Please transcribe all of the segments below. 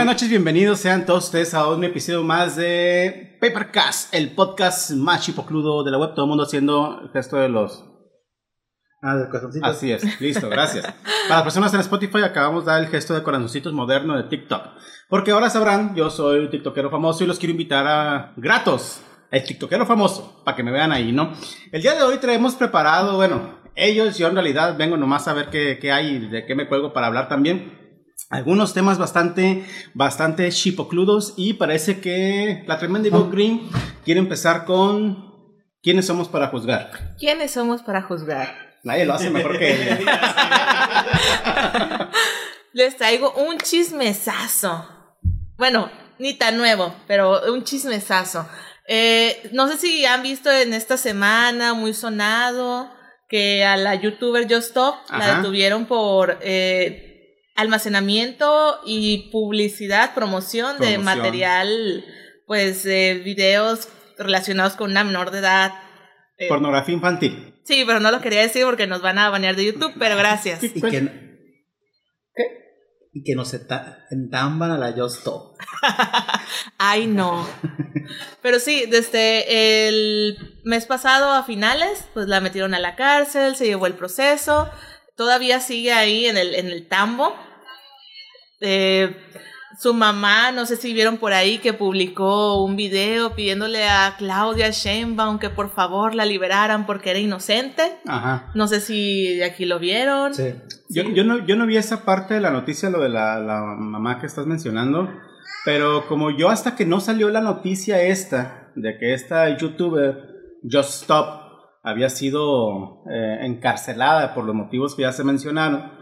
Buenas noches, bienvenidos sean todos ustedes a un episodio más de Papercast, el podcast más chipocludo de la web. Todo el mundo haciendo el gesto de los. Ah, de corazoncitos. Así es, listo, gracias. Para las personas en Spotify, acabamos de dar el gesto de corazoncitos moderno de TikTok. Porque ahora sabrán, yo soy un TikTokero famoso y los quiero invitar a gratos, el TikTokero famoso, para que me vean ahí, ¿no? El día de hoy traemos preparado, bueno, ellos, yo en realidad vengo nomás a ver qué, qué hay y de qué me cuelgo para hablar también algunos temas bastante, bastante chipocludos y parece que la tremenda Ivo Green quiere empezar con ¿quiénes somos para juzgar? ¿Quiénes somos para juzgar? Nadie lo hace mejor que él. Les traigo un chismesazo. Bueno, ni tan nuevo, pero un chismesazo. Eh, no sé si han visto en esta semana, muy sonado, que a la youtuber Just Stop la detuvieron por eh, almacenamiento y publicidad, promoción, de material, pues, de videos relacionados con una menor de edad. Eh, Pornografía infantil. sí, pero no lo quería decir porque nos van a banear de YouTube, pero gracias. Y que, y que nos enta- entamban a la Just Stop. Ay, no. Pero sí, desde el mes pasado a finales, pues la metieron a la cárcel, se llevó el proceso, todavía sigue ahí en el, en el tambo. Eh, su mamá, no sé si vieron por ahí que publicó un video pidiéndole a Claudia Sheinbaum que por favor la liberaran porque era inocente. Ajá. No sé si de aquí lo vieron. Sí. Yo, yo, no, yo no vi esa parte de la noticia, lo de la, la mamá que estás mencionando, pero como yo hasta que no salió la noticia esta, de que esta youtuber, Just Stop, había sido eh, encarcelada por los motivos que ya se mencionaron,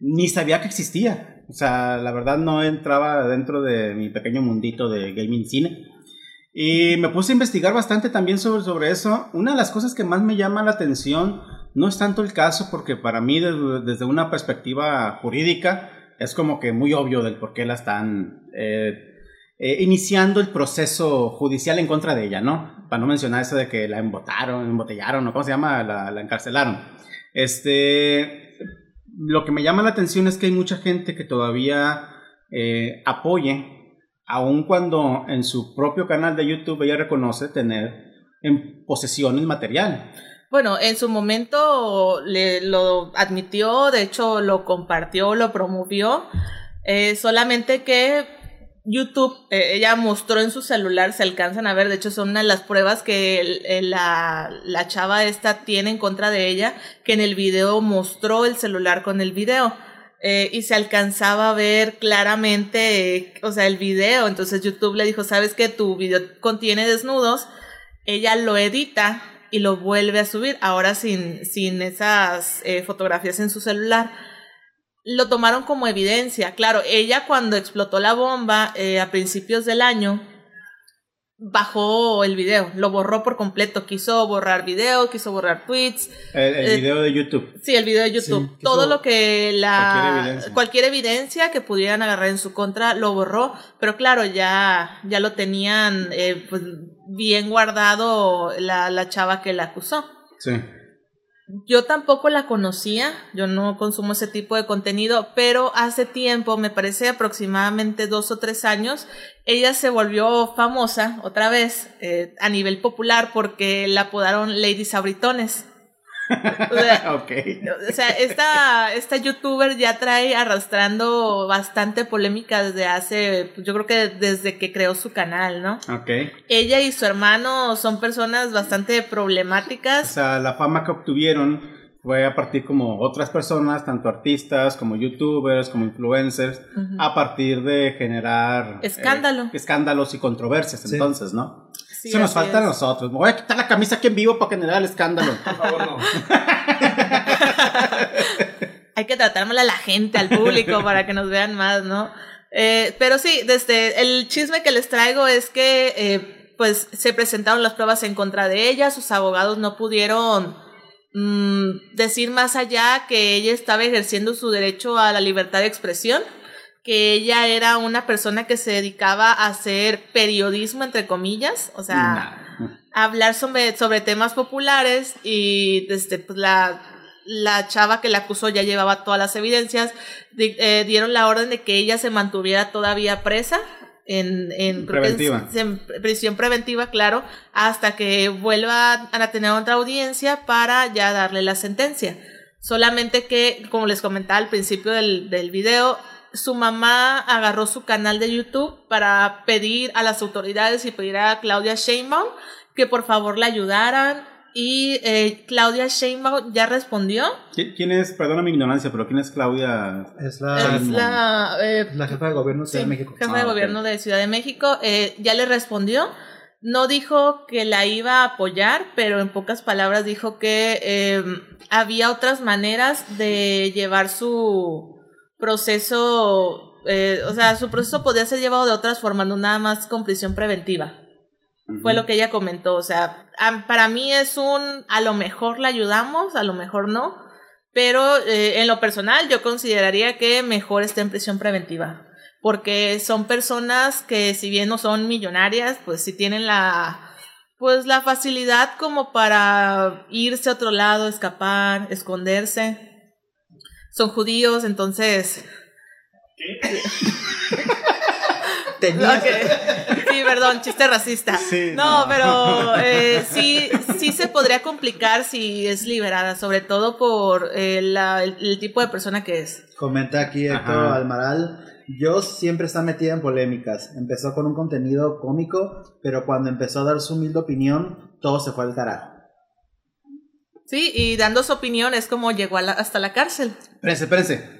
ni sabía que existía. O sea, la verdad no entraba dentro de mi pequeño mundito de gaming cine. Y me puse a investigar bastante también sobre, sobre eso. Una de las cosas que más me llama la atención no es tanto el caso, porque para mí desde, desde una perspectiva jurídica es como que muy obvio del por qué la están eh, eh, iniciando el proceso judicial en contra de ella, ¿no? Para no mencionar eso de que la embotaron, embotellaron, o cómo se llama, la, la encarcelaron. Este, lo que me llama la atención es que hay mucha gente que todavía eh, apoye, aun cuando en su propio canal de YouTube ella reconoce tener en posesión el material. Bueno, en su momento le, lo admitió, de hecho lo compartió, lo promovió, eh, solamente que YouTube, eh, ella mostró en su celular, se alcanzan a ver, de hecho son una de las pruebas que la, la chava esta tiene en contra de ella, que en el video mostró el celular con el video. eh, y se alcanzaba a ver claramente, o sea, el video. Entonces YouTube le dijo, sabes que tu video contiene desnudos, ella lo edita y lo vuelve a subir, ahora sin, sin esas eh, fotografías en su celular. Lo tomaron como evidencia. Claro, ella cuando explotó la bomba eh, a principios del año, bajó el video, lo borró por completo, quiso borrar video, quiso borrar tweets, El, el Eh, video de YouTube. Sí, el video de YouTube. Sí, Todo lo que la Cualquier evidencia. cualquier evidencia que pudieran agarrar en su contra lo borró, pero claro, ya ya lo tenían eh, pues, bien guardado la, la chava que la acusó. Sí. Yo tampoco la conocía, yo no consumo ese tipo de contenido, pero hace tiempo, me parece aproximadamente dos o tres años, ella se volvió famosa otra vez eh, a nivel popular porque la apodaron Lady Sabritones. O sea, ok. o sea, esta, esta youtuber ya trae arrastrando bastante polémica desde hace, yo creo que desde que creó su canal, ¿no? Ok. Ella y su hermano son personas bastante O problemáticas. sea, la fama que obtuvieron fue a partir como otras personas, tanto artistas como youtubers, como influencers, a partir de generar eh, Escándalo. escándalos y controversias, Sí. entonces, ¿no? Sí, Eso nos falta a nosotros. Me voy a quitar la camisa aquí en vivo para generar el escándalo. Por favor, no. Hay que tratármela a la gente, al público, para que nos vean más, ¿no? Eh, pero sí, desde el chisme que les traigo es que eh, pues se presentaron las pruebas en contra de ella, sus abogados no pudieron mm, decir más allá que ella estaba ejerciendo su derecho a la libertad de expresión, que ella era una persona que se dedicaba a hacer periodismo, entre comillas, o sea, Nah. a hablar sobre, sobre temas populares y desde pues, la la chava que la acusó ya llevaba todas las evidencias, di- eh, dieron la orden de que ella se mantuviera todavía presa en, en- Preventiva. en prisión preventiva, claro, hasta que vuelva a tener otra audiencia para ya darle la sentencia. Solamente que, como les comentaba al principio del, del video, su mamá agarró su canal de YouTube para pedir a las autoridades y pedir a Claudia Sheinbaum que por favor la ayudaran. Y eh, Claudia Sheinbaum ya respondió. ¿Qui- ¿Quién es, perdona mi ignorancia, pero quién es Claudia? Es Es la, la, eh, la jefa de gobierno de Ciudad Sí, de México. jefa Ah, de ok. gobierno de Ciudad de México, eh, ya le respondió. No dijo que la iba a apoyar, pero en pocas palabras dijo que eh, había otras maneras de llevar su proceso, eh, o sea, su proceso podía ser llevado de otras formas, no nada más con prisión preventiva. Fue lo que ella comentó, o sea, a- para mí es un, a lo mejor la ayudamos, a lo mejor no, pero eh, en lo personal yo consideraría que mejor esté en prisión preventiva, porque son personas que si bien no son millonarias, pues sí tienen la, pues la facilidad como para irse a otro lado, escapar, esconderse. Son judíos, entonces Tenía- Ok. Sí, perdón, chiste racista. Sí, no, no. pero eh, sí, sí se podría complicar si es liberada, sobre todo por eh, la- el, el tipo de persona que es. Comenta aquí Héctor Ajá. Almaral. Yo siempre está metida en polémicas. Empezó con un contenido cómico, pero cuando empezó a dar su humilde opinión, todo se fue al carajo. Sí, y dando su opinión es como llegó la- hasta la cárcel. Espérense, espérense.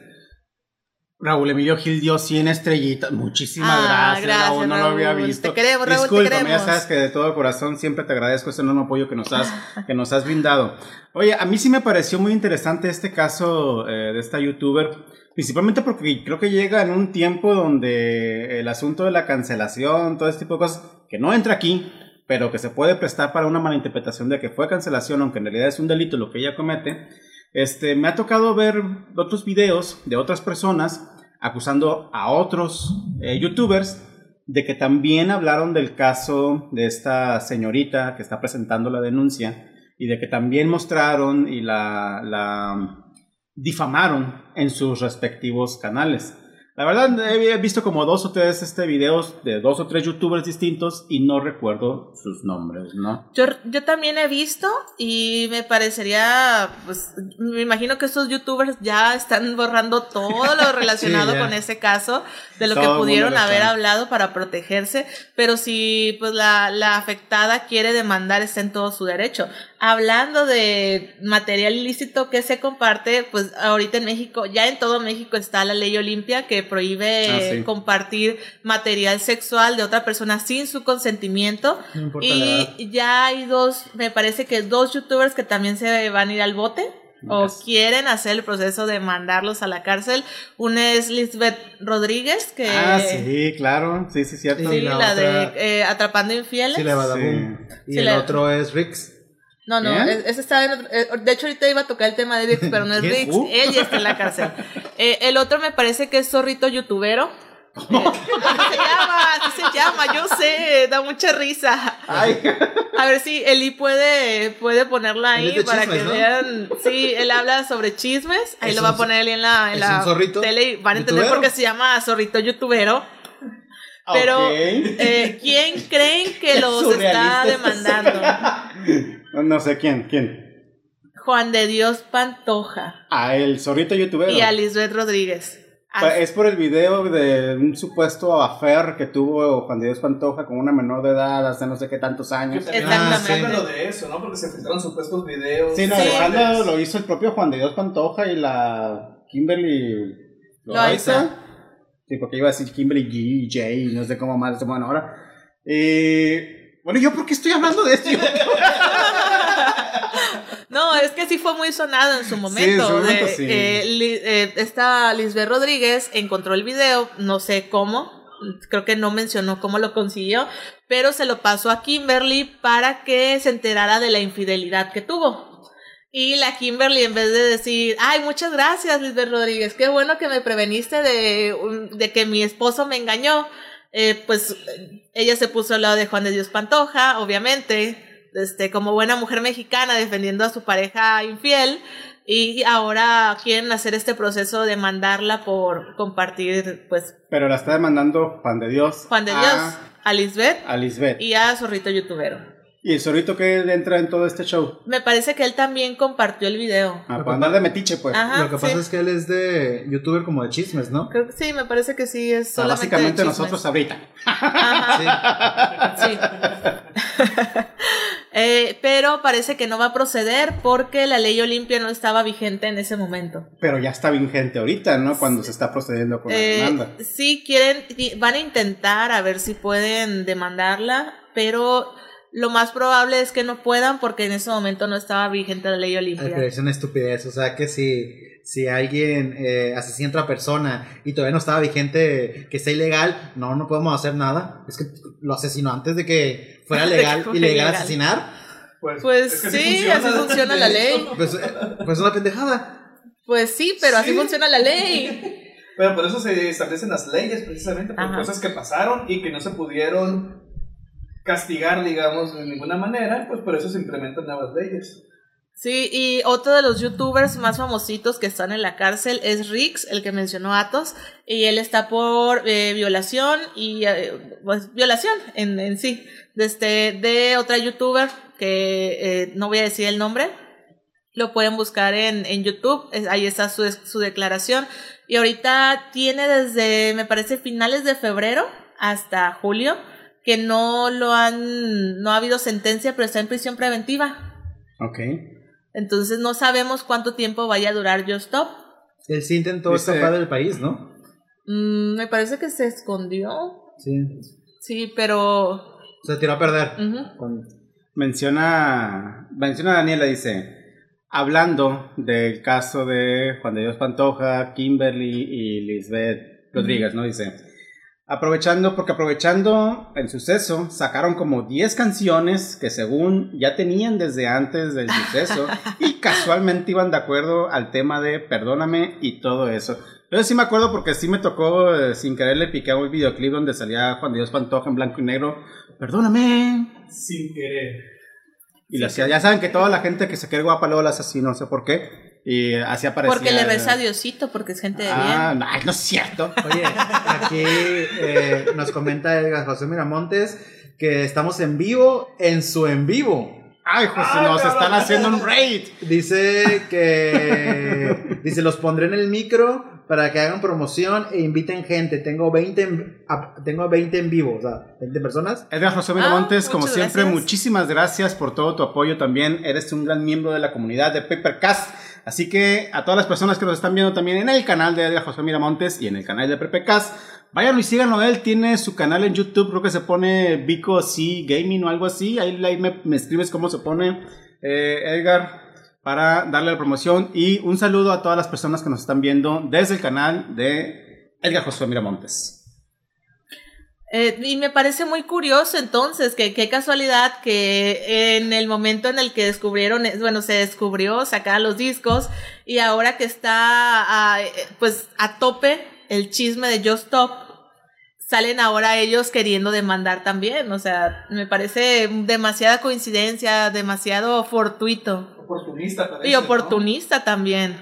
Raúl Emilio Gil dio 100 estrellitas. Muchísimas Ah, gracias, gracias, Raúl. No lo había Raúl. visto. Te queremos, Raúl, te queremos. ya sabes que de todo corazón siempre te agradezco ese enorme apoyo que nos has, que nos has brindado. Oye, a mí sí me pareció muy interesante este caso eh, de esta youtuber. Principalmente porque creo que llega en un tiempo donde el asunto de la cancelación, todo este tipo de cosas, que no entra aquí, pero que se puede prestar para una malinterpretación de que fue cancelación, aunque en realidad es un delito lo que ella comete. Este, me ha tocado ver otros videos de otras personas acusando a otros eh, youtubers de que también hablaron del caso de esta señorita que está presentando la denuncia y de que también mostraron y la, la difamaron en sus respectivos canales. La verdad, he visto como dos o tres este, videos de dos o tres youtubers distintos y no recuerdo sus nombres, ¿no? Yo, yo también he visto y me parecería, pues, me imagino que estos youtubers ya están borrando todo lo relacionado Sí, con ese caso, de lo Todo que pudieron haber hablado para protegerse, pero si pues la, la afectada quiere demandar está en todo su derecho. Hablando de material ilícito que se comparte, pues ahorita en México, ya en todo México está la ley Olimpia que prohíbe Ah, sí. compartir material sexual de otra persona sin su consentimiento. No la. Y ya hay dos, me parece que dos youtubers que también se van a ir al bote o quieren hacer el proceso de mandarlos a la cárcel. Una es Lisbeth Rodríguez, que... Ah, sí, claro, sí, sí, cierto. Sí, Sí, la, la de otra- eh, Atrapando Infieles. Sí, le va a dar boom. Y Sí, el otro es Rix. No, no, es- ese está en otro- eh, de hecho ahorita iba a tocar el tema de Rix, pero no es. Rix, Uh. él ya está en la cárcel. Eh, el otro me parece que es Zorrito Youtubero. Eh, así se llama, así se llama, yo sé, da mucha risa. Ay, A ver si Eli puede, puede ponerlo ahí para chismes, que ¿no? vean. Sí, él habla sobre chismes. Ahí ¿Es lo va a poner Eli en la, en la tele y van a entender youtubero? por qué se llama zorrito youtubero. Pero, ok. eh, ¿quién creen que los está demandando? No, sé quién, quién. Juan de Dios Pantoja A el zorrito youtuber. y a Lisbeth Rodríguez. Es por el video de un supuesto affair que tuvo Juan de Dios Pantoja con una menor de edad hace no sé qué tantos años. Exactamente. Exactamente. de eso, ¿no? Porque se filtraron supuestos videos. Sí, no, Sí. Alejandro lo hizo el propio Juan de Dios Pantoja y la Kimberly Loaiza. Sí, porque iba a decir Kimberly G, J, no sé cómo más se llaman ahora. Y bueno, ¿yo por qué estoy hablando de esto? No, es que sí fue muy sonado en su momento. en su momento, de- sí. eh, Li- eh, esta Lisbeth Rodríguez encontró el video, no sé cómo, creo que no mencionó cómo lo consiguió, pero se lo pasó a Kimberly para que se enterara de la infidelidad que tuvo. Y la Kimberly, en vez de decir, ay, muchas gracias, Lisbeth Rodríguez, qué bueno que me preveniste de, de que mi esposo me engañó, eh, pues ella se puso al lado de Juan de Dios Pantoja, obviamente, este, como buena mujer mexicana defendiendo a su pareja infiel, y ahora quieren hacer este proceso de mandarla por compartir, pues, Pero la está demandando Juan de Dios. Juan de a- Dios, a Lisbeth A Lisbeth. y a Zorrito Youtubero. ¿Y el zorrito que entra en todo este show? Me parece que él también compartió el video. A por andar de metiche, pues. Ajá. Lo que sí. pasa es que él es de youtuber como de chismes, ¿no? Creo que sí, me parece que sí, es O sea, solamente básicamente de chismes. nosotros ahorita. Ajá. Sí. Sí. Eh, pero parece que no va a proceder porque la ley Olimpia no estaba vigente en ese momento. Pero ya está vigente ahorita, ¿no? Cuando se está procediendo con la Eh, demanda. sí, quieren, van a intentar a ver si pueden demandarla, pero lo más probable es que no puedan porque en ese momento no estaba vigente la ley Ay, Olimpia. pero es una estupidez. O sea, que si, si alguien eh, asesina a otra persona y todavía no estaba vigente que sea ilegal, no, no podemos hacer nada. Es que lo asesinó antes de que fuera que legal, fuera ilegal ilegal. asesinar. Pues es que sí, así funciona la ley. Pues, eh, pues es una pendejada. Pues sí, pero así Sí. funciona la ley. Pero por eso se establecen las leyes, precisamente, por Ajá. cosas que pasaron y que no se pudieron castigar, digamos, de ninguna manera, pues por eso se implementan nuevas leyes. Sí, y otro de los youtubers más famositos que están en la cárcel es Rix, el que mencionó Atos, y él está por eh, violación y eh, pues violación en, en sí, de, este, de otra youtuber que eh, no voy a decir el nombre, lo pueden buscar en, en YouTube, ahí está su, su declaración, y ahorita tiene desde, me parece, finales de febrero hasta julio, que no lo han, no ha habido sentencia, pero está en prisión preventiva. Ok. Entonces no sabemos cuánto tiempo vaya a durar Yo Stop. Él sí intentó Dice- escapar del país, ¿no? Mm, me parece que se escondió. Sí. Sí, pero... Se tiró a perder. Con- Menciona, menciona Daniela, dice, hablando del caso de Juan de Dios Pantoja, Kimberly y Lisbeth Rodríguez, ¿no? Dice, aprovechando, porque aprovechando el suceso, sacaron como 10 canciones que según ya tenían desde antes del suceso y casualmente iban de acuerdo al tema de Perdóname y todo eso. Yo sí me acuerdo porque sí me tocó, eh, sin querer le piqué a un videoclip donde salía Juan de Dios Pantoja en blanco y negro. Perdóname, Sin querer. y lo hacía, ya saben que toda la gente que se cree guapa luego las así, no sé por qué. Y así aparecía. Porque le reza a Diosito, porque es gente de Ah, bien. no, ay, no es cierto. Oye, aquí eh, nos comenta Edgar José Miramontes que estamos en vivo en su en vivo. Ay, José, Ay, nos están haciendo un raid. Dice que dice los pondré en el micro para que hagan promoción e inviten gente. Tengo 20 en, a- tengo 20 en vivo, o sea, 20 personas. Edgar José Miramontes, Ah, como muchas siempre, gracias. muchísimas gracias por todo tu apoyo también. Eres un gran miembro de la comunidad de Papercast. Así que a todas las personas que nos están viendo también en el canal de Edgar José Miramontes y en el canal de Papercast, vayan y síganlo. Él tiene su canal en YouTube, creo que se pone Vico C Gaming o algo así. Ahí, me escribes cómo se pone, eh, Edgar, para darle la promoción. Y un saludo a todas las personas que nos están viendo desde el canal de Edgar José Miramontes. Eh, y me parece muy curioso entonces, que qué casualidad que en el momento en el que descubrieron, eh, bueno, se descubrió sacar los discos y ahora que está a, pues a tope el chisme de Just Stop, salen ahora ellos queriendo demandar también, o sea, me parece demasiada coincidencia, demasiado fortuito Oportunista y ¿no? oportunista también.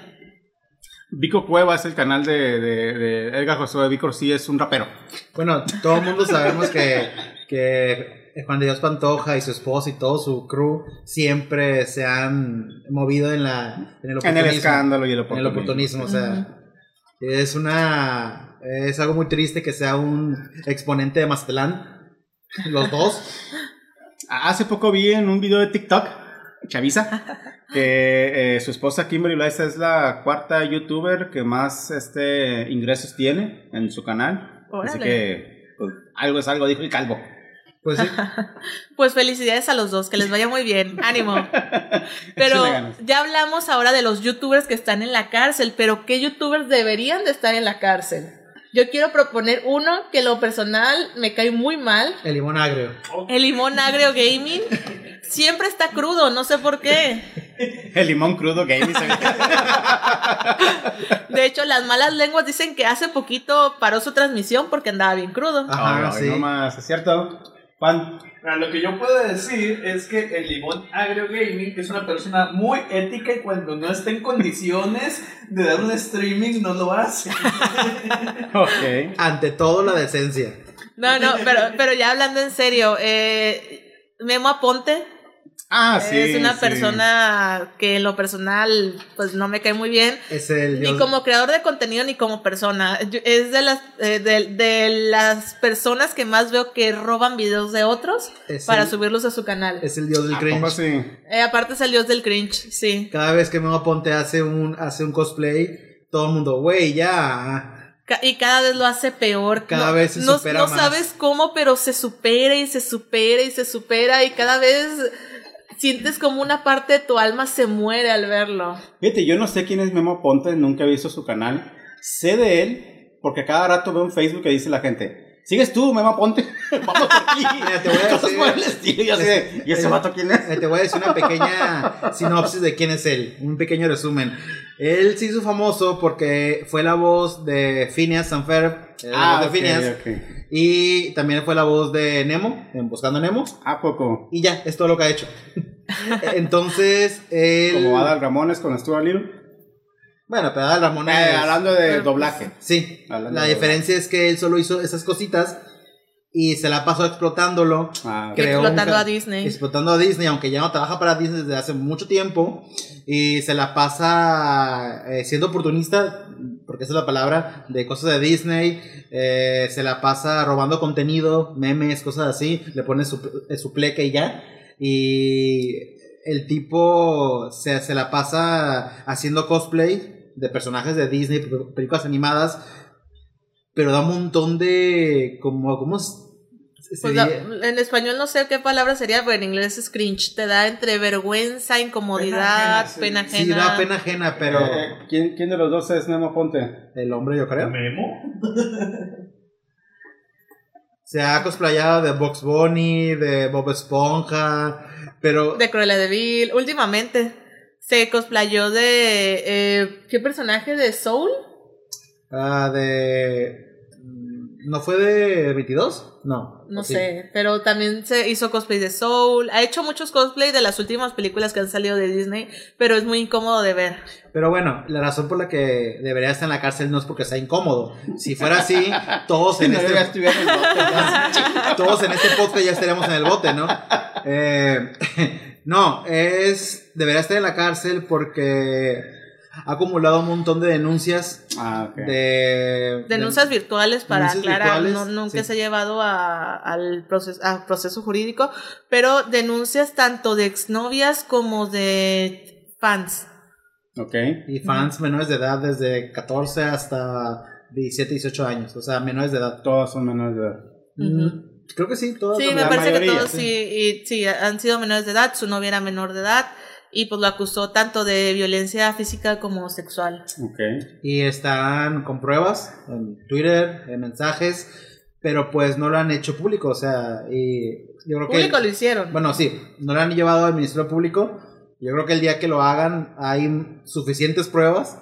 Vico Cueva es el canal de, de, de Edgar Josué. Vico sí es un rapero. Bueno, todo el mundo sabemos que, que Juan de Dios Pantoja y su esposa y todo su crew siempre se han movido en, la, en el En oportunismo. el escándalo y el en el oportunismo. oportunismo, o sea, es una es algo muy triste que sea un exponente de Mazatlán, los dos. Hace poco vi en un video de TikTok, Chavisa, que eh, su esposa Kimberly Loaiza es la cuarta youtuber que más este, ingresos tiene en su canal. Así que pues, algo es algo, dijo el calvo. Pues sí, Pues felicidades a los dos, que les vaya muy bien, ánimo. Pero ya hablamos ahora de los youtubers que están en la cárcel, pero ¿qué youtubers deberían de estar en la cárcel? Yo quiero proponer uno que en lo personal me cae muy mal, el limón agrio. el limón agrio gaming. Siempre está crudo, no sé por qué. El limón crudo gaming. De hecho, las malas lenguas dicen que hace poquito paró su transmisión porque andaba bien crudo. Ajá, sí. no más, ¿es cierto? Lo que yo puedo decir es que el Limón Agrio Gaming es una persona muy ética y cuando no está en condiciones de dar un streaming no lo hace. ok. Ante todo, la decencia. No, no, pero, pero ya hablando en serio, eh, Memo Aponte Ah, sí. es una sí. persona que en lo personal pues no me cae muy bien. Es el Ni dios- como creador de contenido ni como persona. Yo- Es de las, eh, de, de las personas que más veo que roban videos de otros Es para el- subirlos a su canal. es el dios del ¿A poco cringe. sí? Eh, aparte es el dios del cringe, sí. Cada vez que Memo Ponte hace un, hace un cosplay, todo el mundo, güey, ya. Y cada vez lo hace peor. Cada no, vez se no, supera no más. sabes cómo, pero se supera y se supera y se supera y cada vez sientes como una parte de tu alma se muere al verlo. Fíjate, yo no sé quién es Memo Ponte, nunca he visto su canal. Sé de él porque cada rato veo en Facebook que dice la gente, ¿sigues tú, Memo Ponte? Vamos por aquí. Mira, te voy a Cosas decir- por el estilo. Y, yo de, ¿y ese vato quién es? Eh, Te voy a decir una pequeña sinopsis de quién es él, un pequeño resumen. Él se hizo famoso porque fue la voz de Phineas and Ferb, eh, la voz de ok, Phineas, ok. y también fue la voz de Nemo, en Buscando a Nemo, ¿A poco? y ya, es todo lo que ha hecho. Entonces, él... Como Adal Ramones con Stuart Little. Bueno, pero Adal Ramones... Eh, hablando de Pero, doblaje. Sí, Hablando la diferencia es que él solo hizo esas cositas y se la pasó explotándolo. Ah. Creó un Explotando ca- a Disney. Explotando a Disney, aunque ya no trabaja para Disney desde hace mucho tiempo. Y se la pasa eh, siendo oportunista, porque esa es la palabra, de cosas de Disney. eh, se la pasa robando contenido, memes, cosas así. Le pone su, su pleca y ya. Y el tipo se, se la pasa haciendo cosplay de personajes de Disney, pe- películas animadas. Pero da un montón de. como. ¿Cómo es? Pues la- en español no sé qué palabra sería, pero en inglés es cringe. Te da entre vergüenza, incomodidad, Pena pena ajena, sí. ajena. Sí, da pena ajena, pero Eh, ¿quién, ¿Quién de los dos es Memo Ponte? el hombre, yo creo. ¿Memo? Se ha cosplayado de Box Bunny, de Bob Esponja, pero De Cruella de Vil. Últimamente se cosplayó de. eh, ¿Qué personaje de Soul? ah, de. ¿No fue de 22? No. No sé, pero también se hizo cosplay de Soul. Ha hecho muchos cosplay de las últimas películas que han salido de Disney, pero es muy incómodo de ver. Pero bueno, la razón por la que debería estar en la cárcel no es porque sea incómodo. Si fuera así, todos en No, este ya bote. todos en este podcast ya estaríamos en el bote, ¿no? Eh, no, es. Debería estar en la cárcel porque ha acumulado un montón de denuncias Ah, ok. de. Denuncias virtuales para Denuncias aclarar, virtuales, no, nunca sí. se ha llevado a- al proceso, a proceso jurídico, pero denuncias tanto de exnovias como de fans. Ok. Y fans menores de edad desde 14 hasta 17, 18 años. O sea, menores de edad. Todos son menores de edad. Mm, Creo que sí, todas. Sí, me parece mayoría, que todos sí. sí. y- sí, han sido menores de edad, su novia era menor de edad y pues lo acusó tanto de violencia física como sexual. Ok. Y están con pruebas en Twitter, en mensajes, pero pues no lo han hecho público. O sea, y yo creo que. Público lo hicieron. Bueno, sí, no lo han llevado al Ministerio Público. Yo creo que el día que lo hagan hay suficientes pruebas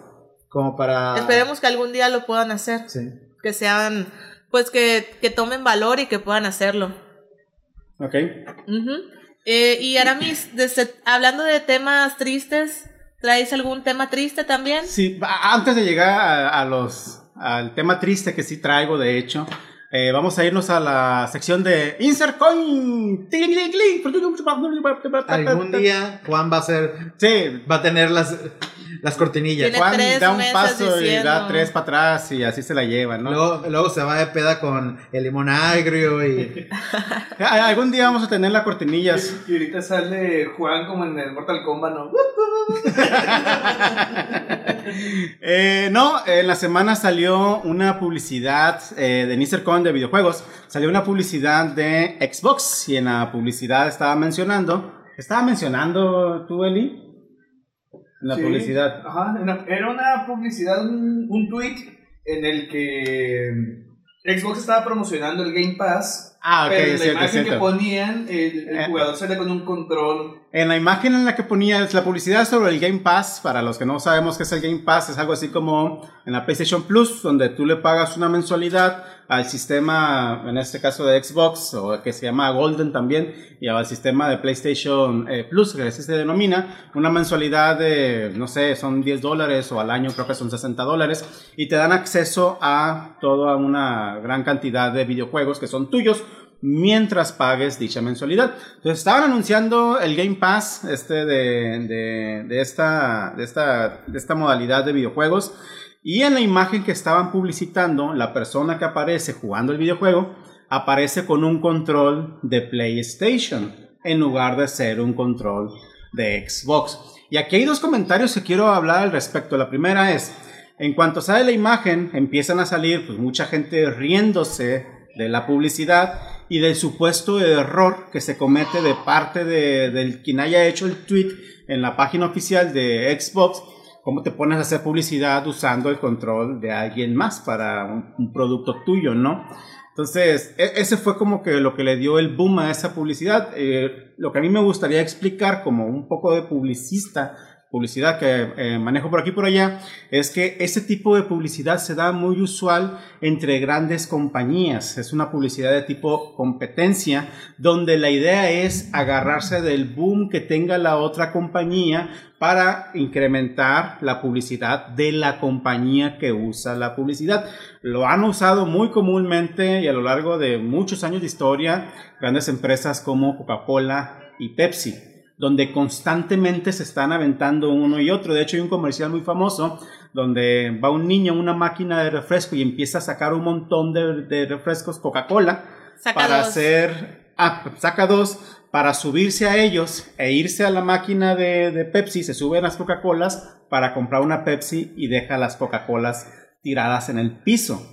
como para... Esperemos que algún día lo puedan hacer, Sí. que sean, pues que, que tomen valor y que puedan hacerlo. Ok. Ujú. Eh, y Aramis, desde- hablando de temas tristes, ¿traes algún tema triste también? Sí, antes de llegar a, a los, al tema triste que sí traigo, de hecho, eh, vamos a irnos a la sección de Insert Coin. Algún día Juan va a ser... Sí, Va a tener las, las cortinillas. Tiene Juan tres da un meses paso y da tres para atrás y así se la lleva, ¿no? Luego, luego se va de peda con el limón agrio y... Algún día vamos a tener las cortinillas. Y ahorita sale Juan como en el Mortal Kombat, ¿no? Eh, no, en la semana salió una publicidad eh, de NiserCon de videojuegos. Salió una publicidad de Xbox y en la publicidad estaba mencionando. ¿Estaba mencionando tú, Eli? En la Sí. publicidad. Ajá, era- era una publicidad, un, un tweet en el que Xbox estaba promocionando el Game Pass. Ah, ok, pero la cierto, imagen que ponían, el, el Eh. jugador sale con un control En la imagen en la que ponías la publicidad sobre el Game Pass, para los que no sabemos qué es el Game Pass, es algo así como en la PlayStation Plus, donde tú le pagas una mensualidad al sistema, en este caso de Xbox, o que se llama Golden también, y al sistema de PlayStation eh, Plus, que así se denomina, una mensualidad de, no sé, son 10 dólares o al año creo que son 60 dólares, y te dan acceso a toda una gran cantidad de videojuegos que son tuyos mientras pagues dicha mensualidad. Entonces estaban anunciando el Game Pass este de, de, esta, de, esta, de esta modalidad de videojuegos y en la imagen que estaban publicitando, la persona que aparece jugando el videojuego aparece con un control de PlayStation en lugar de ser un control de Xbox. Y aquí hay dos comentarios que quiero hablar al respecto. La primera es, en cuanto sale la imagen, empiezan a salir pues, mucha gente riéndose de la publicidad y del supuesto error que se comete de parte de, quien haya hecho el tweet en la página oficial de Xbox, cómo te pones a hacer publicidad usando el control de alguien más para un, producto tuyo, ¿no? Entonces, e, ese fue como que lo que le dio el boom a esa publicidad. Eh, lo que a mí me gustaría explicar como un poco de publicista publicidad que eh, manejo por aquí por allá, es que ese tipo de publicidad se da muy usual entre grandes compañías. Es una publicidad de tipo competencia, donde la idea es agarrarse del boom que tenga la otra compañía para incrementar la publicidad de la compañía que usa la publicidad. Lo han usado muy comúnmente y a lo largo de muchos años de historia grandes empresas como Coca-Cola y Pepsi donde constantemente se están aventando uno y otro. De hecho, hay un comercial muy famoso donde va un niño a una máquina de refresco y empieza a sacar un montón de, refrescos Coca-Cola para hacer, ah, saca dos para subirse a ellos e irse a la máquina de, de Pepsi, se suben las Coca-Colas para comprar una Pepsi y deja las Coca-Colas tiradas en el piso.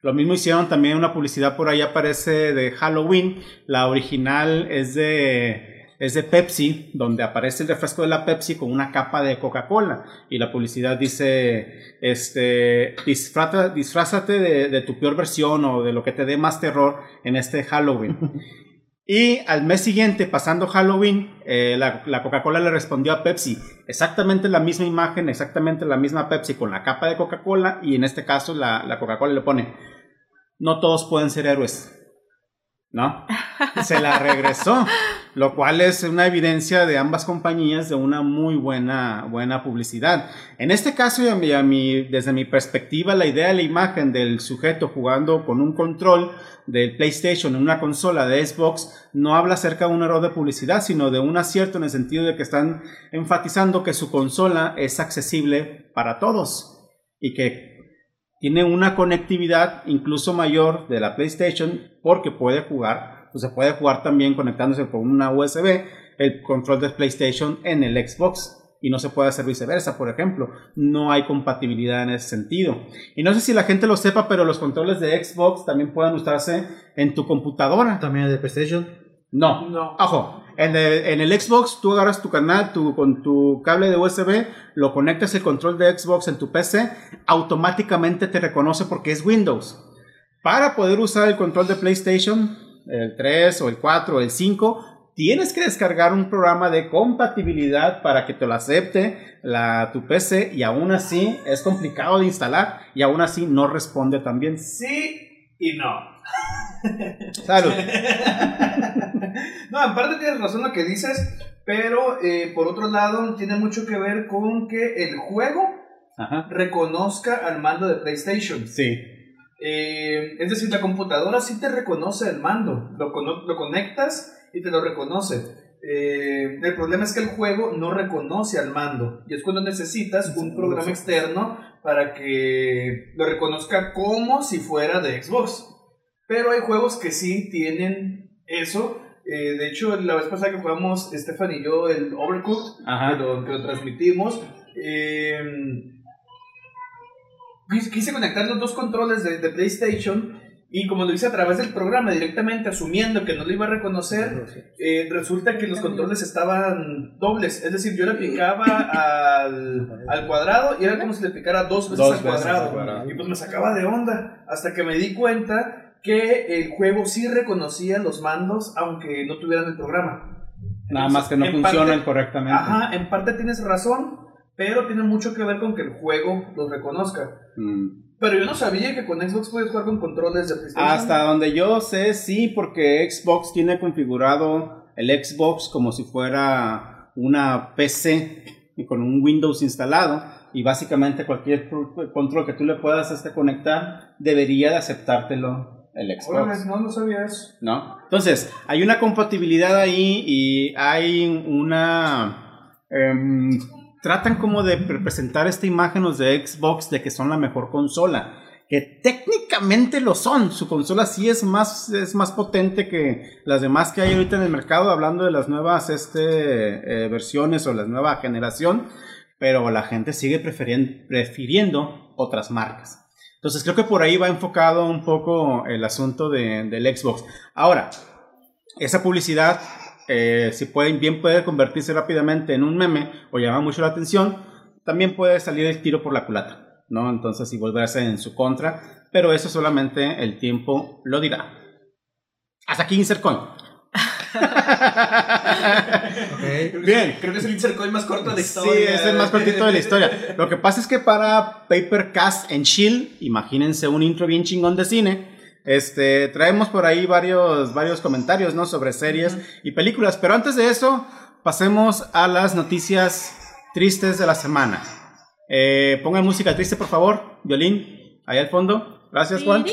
Lo mismo hicieron también una publicidad por ahí aparece de Halloween. La original es de es de Pepsi, donde aparece el refresco de la Pepsi con una capa de Coca-Cola. Y la publicidad dice, este, disfrázate de, tu peor versión o de lo que te dé más terror en este Halloween. y al mes siguiente, pasando Halloween, eh, la, Coca-Cola le respondió a Pepsi, exactamente la misma imagen, exactamente la misma Pepsi con la capa de Coca-Cola y en este caso la, la Coca-Cola le pone, no todos pueden ser héroes. ¿No? Se la regresó, lo cual es una evidencia de ambas compañías de una muy buena, buena publicidad. En este caso, y a desde mi perspectiva, la idea de la imagen del sujeto jugando con un control del PlayStation en una consola de Xbox no habla acerca de un error de publicidad, sino de un acierto en el sentido de que están enfatizando que su consola es accesible para todos y que tiene una conectividad incluso mayor de la PlayStation porque puede jugar, pues se puede jugar también conectándose con una USB el control de PlayStation en el Xbox y no se puede hacer viceversa, por ejemplo. No hay compatibilidad en ese sentido. Y no sé si la gente lo sepa, pero los controles de Xbox también pueden usarse en tu computadora. También de PlayStation. No. No. Ojo, en el, Xbox tú agarras tu canal tu, con tu cable de USB, lo conectas el control de Xbox en tu PC, automáticamente te reconoce porque es Windows. Para poder usar el control de PlayStation, el 3 o el 4 o el 5, tienes que descargar un programa de compatibilidad para que te lo acepte la, tu PC y aún así es complicado de instalar y aún así no responde también. Sí y no. Salud. no, en parte tienes razón lo que dices, pero eh, por otro lado tiene mucho que ver con que el juego reconozca al mando de PlayStation. Sí. Eh, es decir, la computadora sí te reconoce el mando, lo, lo conectas y te lo reconoce. Eh, el problema es que el juego no reconoce al mando y es cuando necesitas un programa externo para que lo reconozca como si fuera de Xbox. Pero hay juegos que sí tienen eso. Eh, de hecho, la vez pasada que jugamos Stefan y yo el Overcooked, que lo, que lo, transmitimos, eh, quise conectar los dos controles de, de, PlayStation y como lo hice a través del programa directamente, asumiendo que no lo iba a reconocer, eh, resulta que los controles estaban dobles. Es decir, yo le picaba al, al cuadrado y era como si le picara dos veces, al, cuadrado. al cuadrado. Y pues me sacaba de onda hasta que me di cuenta que el juego sí reconocía los mandos aunque no tuvieran el programa. Nada más que no funcionan parte- correctamente. Ajá, en parte tienes razón, pero tiene mucho que ver con que el juego los reconozca. Mm. Pero yo no sabía que con Xbox puedes jugar con controles de PlayStation. Hasta donde yo sé, sí, porque Xbox tiene configurado el Xbox como si fuera una PC y con un Windows instalado. Y básicamente cualquier control que tú le puedas este, conectar debería de aceptártelo el Xbox. No, no sabía eso. ¿no? Entonces, hay una compatibilidad ahí y hay una... em, tratan como de presentar esta imagen los de Xbox de que son la mejor consola. Que técnicamente lo son. Su consola sí es más, es más potente que las demás que hay ahorita en el mercado, hablando de las nuevas este, eh, versiones o la nueva generación. Pero la gente sigue prefiriendo otras marcas. Entonces creo que por ahí va enfocado un poco el asunto de- del Xbox. Ahora, esa publicidad, eh, si pueden, bien puede convertirse rápidamente en un meme o llamar mucho la atención, también puede salir el tiro por la culata, ¿no? Entonces, y volverse en su contra, pero eso solamente el tiempo lo dirá. Hasta aquí Insert Coin. Bien. Creo que es el insert coin más corto de la Sí, historia. es el más cortito de la historia. Lo que pasa es que para Paper Cast en Chill, imagínense un intro bien chingón de cine. Este, traemos por ahí varios, varios comentarios, ¿no? Sobre series y películas. Pero antes de eso, pasemos a las noticias tristes de la semana. Eh, pongan música triste, por favor. Violín, ahí al fondo. Gracias, Juan.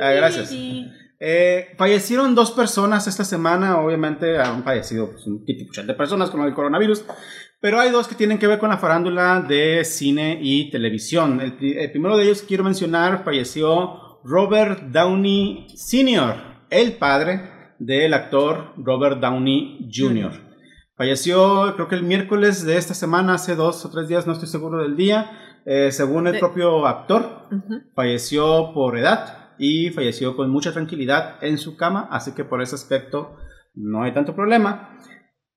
Ah, gracias. Eh, fallecieron dos personas esta semana, obviamente han fallecido pues, un titipuchal de personas con el coronavirus, pero hay dos que tienen que ver con la farándula de cine y televisión. El, pri- el primero de ellos que quiero mencionar falleció Robert Downey Sr., el padre del actor Robert Downey Jr. Falleció creo que el miércoles de esta semana, hace dos o tres días, no estoy seguro del día, eh, según el De- propio actor falleció por edad y falleció con mucha tranquilidad en su cama, así que por ese aspecto no hay tanto problema.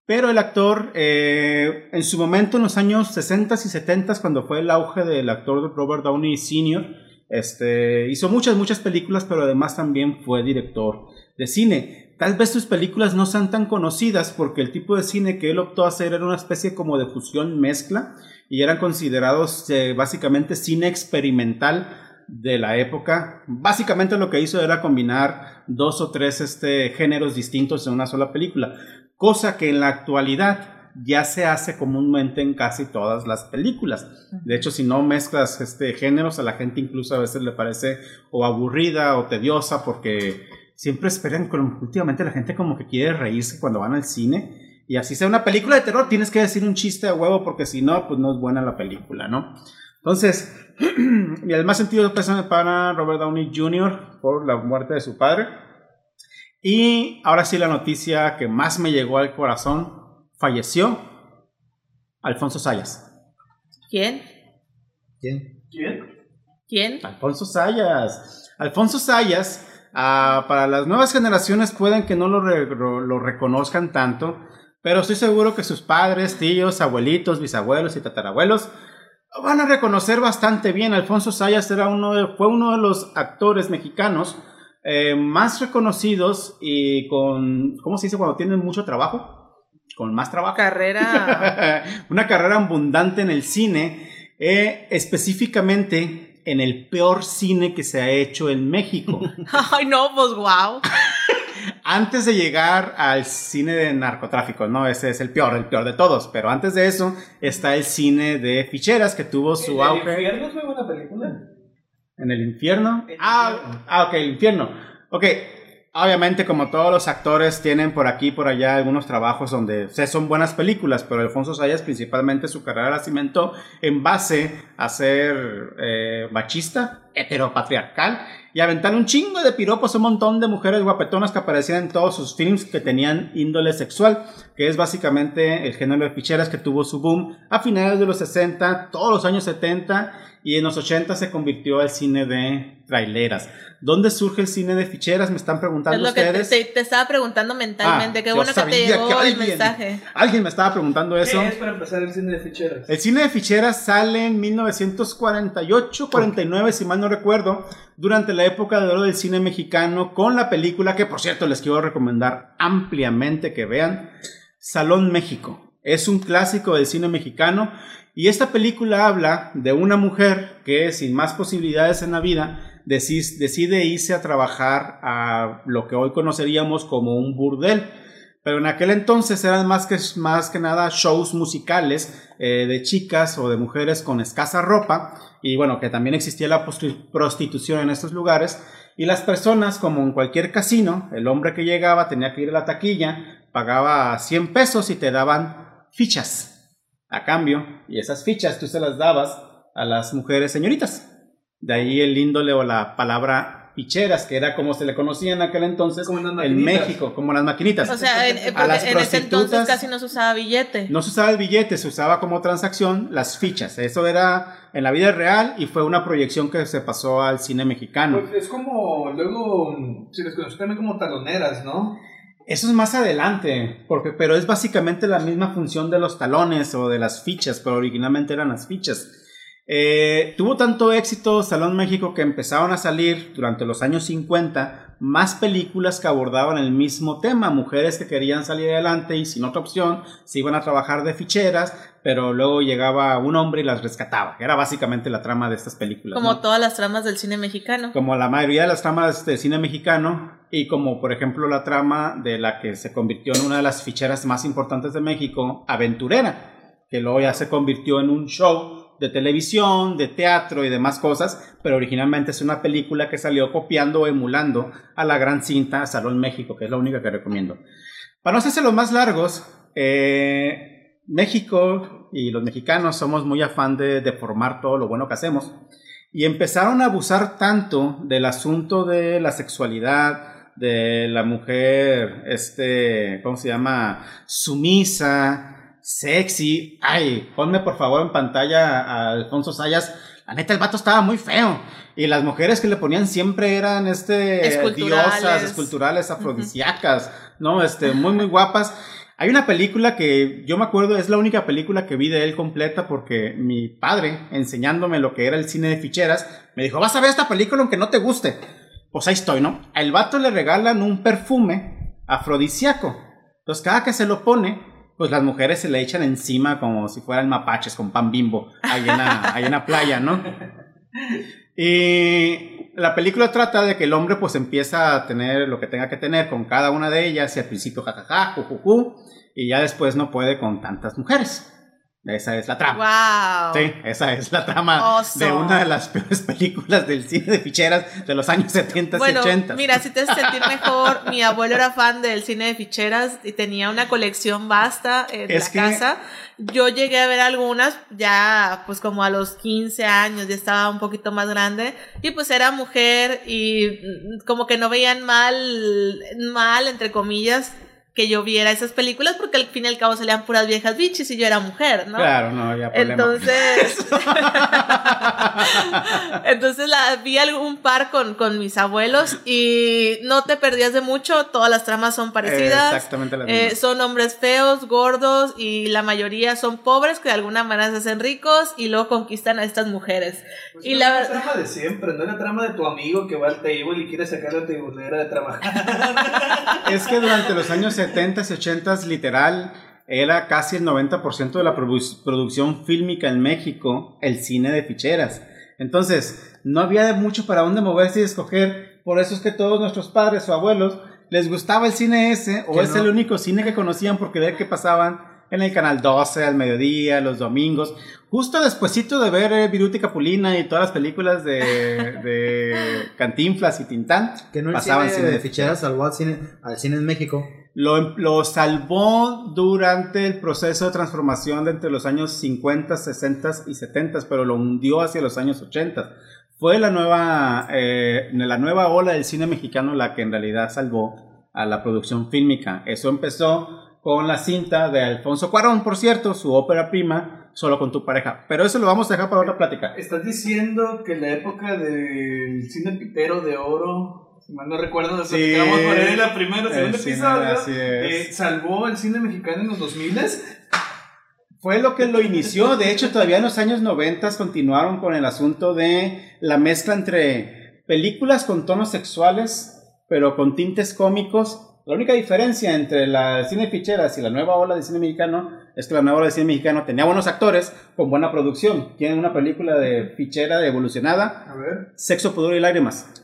Pero el actor, eh, en su momento, en los años 60 y 70, cuando fue el auge del actor Robert Downey Sr., este, hizo muchas, muchas películas, pero además también fue director de cine. Tal vez sus películas no sean tan conocidas porque el tipo de cine que él optó a hacer era una especie como de fusión mezcla y eran considerados eh, básicamente cine experimental de la época. Básicamente lo que hizo era combinar dos o tres este, géneros distintos en una sola película, cosa que en la actualidad ya se hace comúnmente en casi todas las películas. De hecho, si no mezclas este, géneros, a la gente incluso a veces le parece o aburrida o tediosa porque siempre esperan, como- últimamente la gente como que quiere reírse cuando van al cine. Y así sea una película de terror, tienes que decir un chiste a huevo porque si no, pues no es buena la película, ¿no? Entonces, y el más sentido pésame para Robert Downey Jr. por la muerte de su padre. Y ahora sí la noticia que más me llegó al corazón, falleció Alfonso Sayas. ¿Quién? ¿Quién? ¿Quién? ¿Quién? Alfonso Sayas. Alfonso Sayas, ah, para las nuevas generaciones pueden que no lo, re- ro- lo reconozcan tanto, pero estoy seguro que sus padres, tíos, abuelitos, bisabuelos y tatarabuelos lo van a reconocer bastante bien. Alfonso Sayas era uno de- fue uno de los actores mexicanos eh, más reconocidos y con, ¿cómo se dice cuando tienen mucho trabajo? Con más trabajo. Carrera. una carrera abundante en el cine, eh, específicamente en el peor cine que se ha hecho en México. Ay, no, pues wow. antes de llegar al cine de narcotráfico, no, ese es el peor, el peor de todos, pero antes de eso está el cine de ficheras que tuvo su ¿El auge infierno es muy buena película? en el infierno. El Ah, infierno. ah, ok, el infierno. Ok, obviamente como todos los actores tienen por aquí y por allá algunos trabajos donde son buenas películas, pero Alfonso Sayas principalmente su carrera la cimentó en base a ser eh, machista, heteropatriarcal y aventar un chingo de piropos a un montón de mujeres guapetonas que aparecían en todos sus films que tenían índole sexual, que es básicamente el género de ficheras que tuvo su boom a finales de los 60, todos los años 70 y en los 80 se convirtió al cine de traileras. ¿Dónde surge el cine de ficheras? Me están Es preguntando lo que te, ustedes. te- te estaba preguntando mentalmente. Ah, Qué bueno que te llegó que el alguien- mensaje. Alguien me estaba preguntando eso. ¿Qué es para empezar el cine de ficheras? El cine de ficheras sale en 1948, 49, si mal no recuerdo, durante la época de oro del cine mexicano, con la película que, por cierto, les quiero recomendar ampliamente que vean. Salón México. Es un clásico del cine mexicano. Y esta película habla de una mujer que sin más posibilidades en la vida decide irse a trabajar a lo que hoy conoceríamos como un burdel. Pero en aquel entonces eran más que, más que nada shows musicales eh, de chicas o de mujeres con escasa ropa. Y bueno, que también existía la prostitución en estos lugares. Y las personas, como en cualquier casino, el hombre que llegaba tenía que ir a la taquilla, pagaba 100 pesos y te daban fichas a cambio y esas fichas tú se las dabas a las mujeres señoritas. De ahí el índole o la palabra ficheras, que era como se le conocía en aquel entonces en México, como las maquinitas. O sea, en, ese entonces casi no se usaba billete. No se usaba el billete, se usaba como transacción las fichas. Eso era en la vida real y fue una proyección que se pasó al cine mexicano. Pues es como, luego, se les conoció también como taloneras, ¿no? Eso es más adelante, porque, pero es básicamente la misma función de los talones o de las fichas, pero originalmente eran las fichas. Eh, tuvo tanto éxito Salón México que empezaron a salir durante los años 50 más películas que abordaban el mismo tema, mujeres que querían salir adelante y sin otra opción se iban a trabajar de ficheras, pero luego llegaba un hombre y las rescataba. Era básicamente la trama de estas películas. Como todas las tramas del cine mexicano. Como la mayoría de las tramas del cine mexicano y como por ejemplo la trama de la que se convirtió en una de las ficheras más importantes de México, Aventurera, que luego ya se convirtió en un show de televisión, de teatro y demás cosas, pero originalmente es una película que salió copiando o emulando a la gran cinta Salón México, que es la única que recomiendo. Para no hacerse los más largos, eh, México y los mexicanos somos muy afán de deformar todo lo bueno que hacemos y empezaron a abusar tanto del asunto de la sexualidad, de la mujer, este, ¿cómo se llama? Sumisa, sexy. Ay, ponme por favor en pantalla a Alfonso Sayas. La neta, el vato estaba muy feo. Y las mujeres que le ponían siempre eran este diosas, esculturales, afrodisíacas, ¿no? Este, muy, muy guapas. Hay una película que yo me acuerdo, es la única película que vi de él completa porque mi padre, enseñándome lo que era el cine de ficheras, me dijo, vas a ver esta película aunque no te guste. Pues ahí estoy, ¿no? Al vato le regalan un perfume afrodisíaco. Entonces cada que se lo pone, pues las mujeres se le echan encima como si fueran mapaches con pan bimbo ahí en la, en la playa, ¿no? Y la película trata de que el hombre pues empieza a tener lo que tenga que tener con cada una de ellas y al principio jajaja, jujuju, y ya después no puede con tantas mujeres. Esa es la trama. Wow. Sí, esa es la trama de una de las peores películas del cine de ficheras de los años 70 y 80. Mira, si te sentir mejor, mi abuelo era fan del cine de ficheras y tenía una colección vasta en la casa. Yo llegué a ver algunas ya pues como a los 15 años, ya estaba un poquito más grande y pues era mujer y como que no veían mal mal entre comillas que yo viera esas películas porque al fin y al cabo salían puras viejas bichis y yo era mujer, ¿no? Claro, no había problema. Entonces, entonces la, vi algún par con, con mis abuelos y no te perdías de mucho, todas las tramas son parecidas. exactamente las eh, Son hombres feos, gordos y la mayoría son pobres que de alguna manera se hacen ricos y luego conquistan a estas mujeres. Pues y la, trama de siempre, no es la trama de tu amigo que va al table y quiere sacar la tabulera de trabajar. es que durante los años 70s y 80s, literal, era casi el 90% de la producción fílmica en México, el cine de ficheras. Entonces, no había mucho para dónde moverse y escoger. Por eso es que todos nuestros padres o abuelos les gustaba el cine ese, o es el único cine que conocían porque de que pasaban en el canal 12 al mediodía, los domingos, justo despuesito de ver eh, Viruti Capulina y todas las películas de, de Cantinflas y Tintán, que no pasaban cine, de ficheras salvó al cine, al cine en México. Lo, salvó durante el proceso de transformación de entre los años 50, 60 y 70, pero lo hundió hacia los años 80. Fue la nueva, eh, la nueva ola del cine mexicano la que en realidad salvó a la producción fílmica. Eso empezó con la cinta de Alfonso Cuarón, por cierto, su ópera prima, Solo con tu pareja. Pero eso lo vamos a dejar para otra plática. ¿Estás diciendo que la época del cine pitero de oro, si mal no recuerdo, nos sí, por ahí la primera o segundo episodio, eh, salvó el cine mexicano en los 2000 fue lo que lo inició. De hecho, todavía en los años 90 continuaron con el asunto de la mezcla entre películas con tonos sexuales, pero con tintes cómicos La única diferencia entre la cine ficheras y la nueva ola de cine mexicano es que la nueva ola de cine mexicano tenía buenos actores con buena producción. Tienen una película de fichera de evolucionada, A ver. Sexo, Pudor y Lágrimas.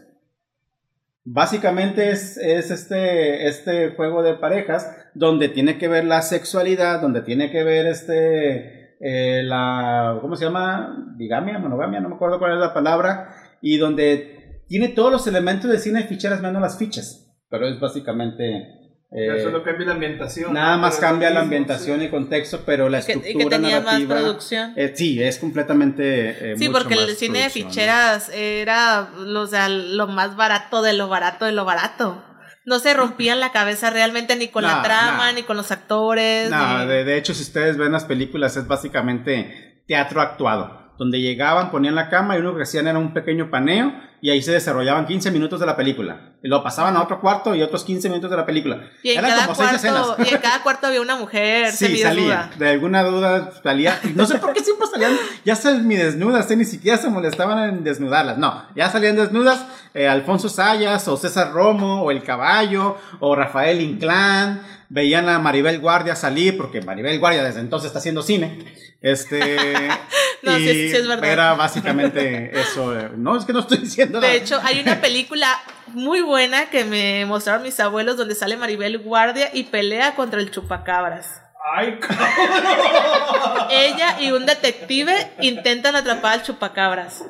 Básicamente es, es este, este juego de parejas donde tiene que ver la sexualidad, donde tiene que ver este, eh, la, ¿cómo se llama? Bigamia, monogamia, no me acuerdo cuál es la palabra, y donde tiene todos los elementos de cine de ficheras menos las fichas, pero es básicamente... eh, Solo cambia la ambientación. nada ¿no? más Pero cambia la mismo, ambientación sí. y contexto, pero la Que- y estructura que tenía más narrativa... producción. eh, sí, es completamente... eh, Sí, mucho porque el más cine de ficheras era o sea, lo más barato de lo barato de lo barato. No se rompían la cabeza realmente ni con la trama, ni con los actores. No, ni- de, de hecho, si ustedes ven las películas, es básicamente teatro actuado. Donde llegaban, ponían la cama y lo que hacían era un pequeño paneo y ahí se desarrollaban 15 minutos de la película. Y lo pasaban a otro cuarto y otros 15 minutos de la película. Y en, Eran cada como seis cuarto, escenas. y en cada cuarto había una mujer Sí, salía. De alguna duda salía. No sé por qué siempre salían ya semidesnudas, eh, ni siquiera se molestaban en desnudarlas. No, ya salían desnudas eh, Alfonso Sayas, o César Romo, o El Caballo, o Rafael Inclán. Veían a Maribel Guardia salir, porque Maribel Guardia desde entonces está haciendo cine. Este. No, y sí, sí es verdad. Era básicamente eso. eh, No, es que no estoy diciendo De hecho, hay una película muy buena que me mostraron mis abuelos donde sale Maribel Guardia y pelea contra el chupacabras. Ay, cabrón. Ella y un detective intentan atrapar al chupacabras.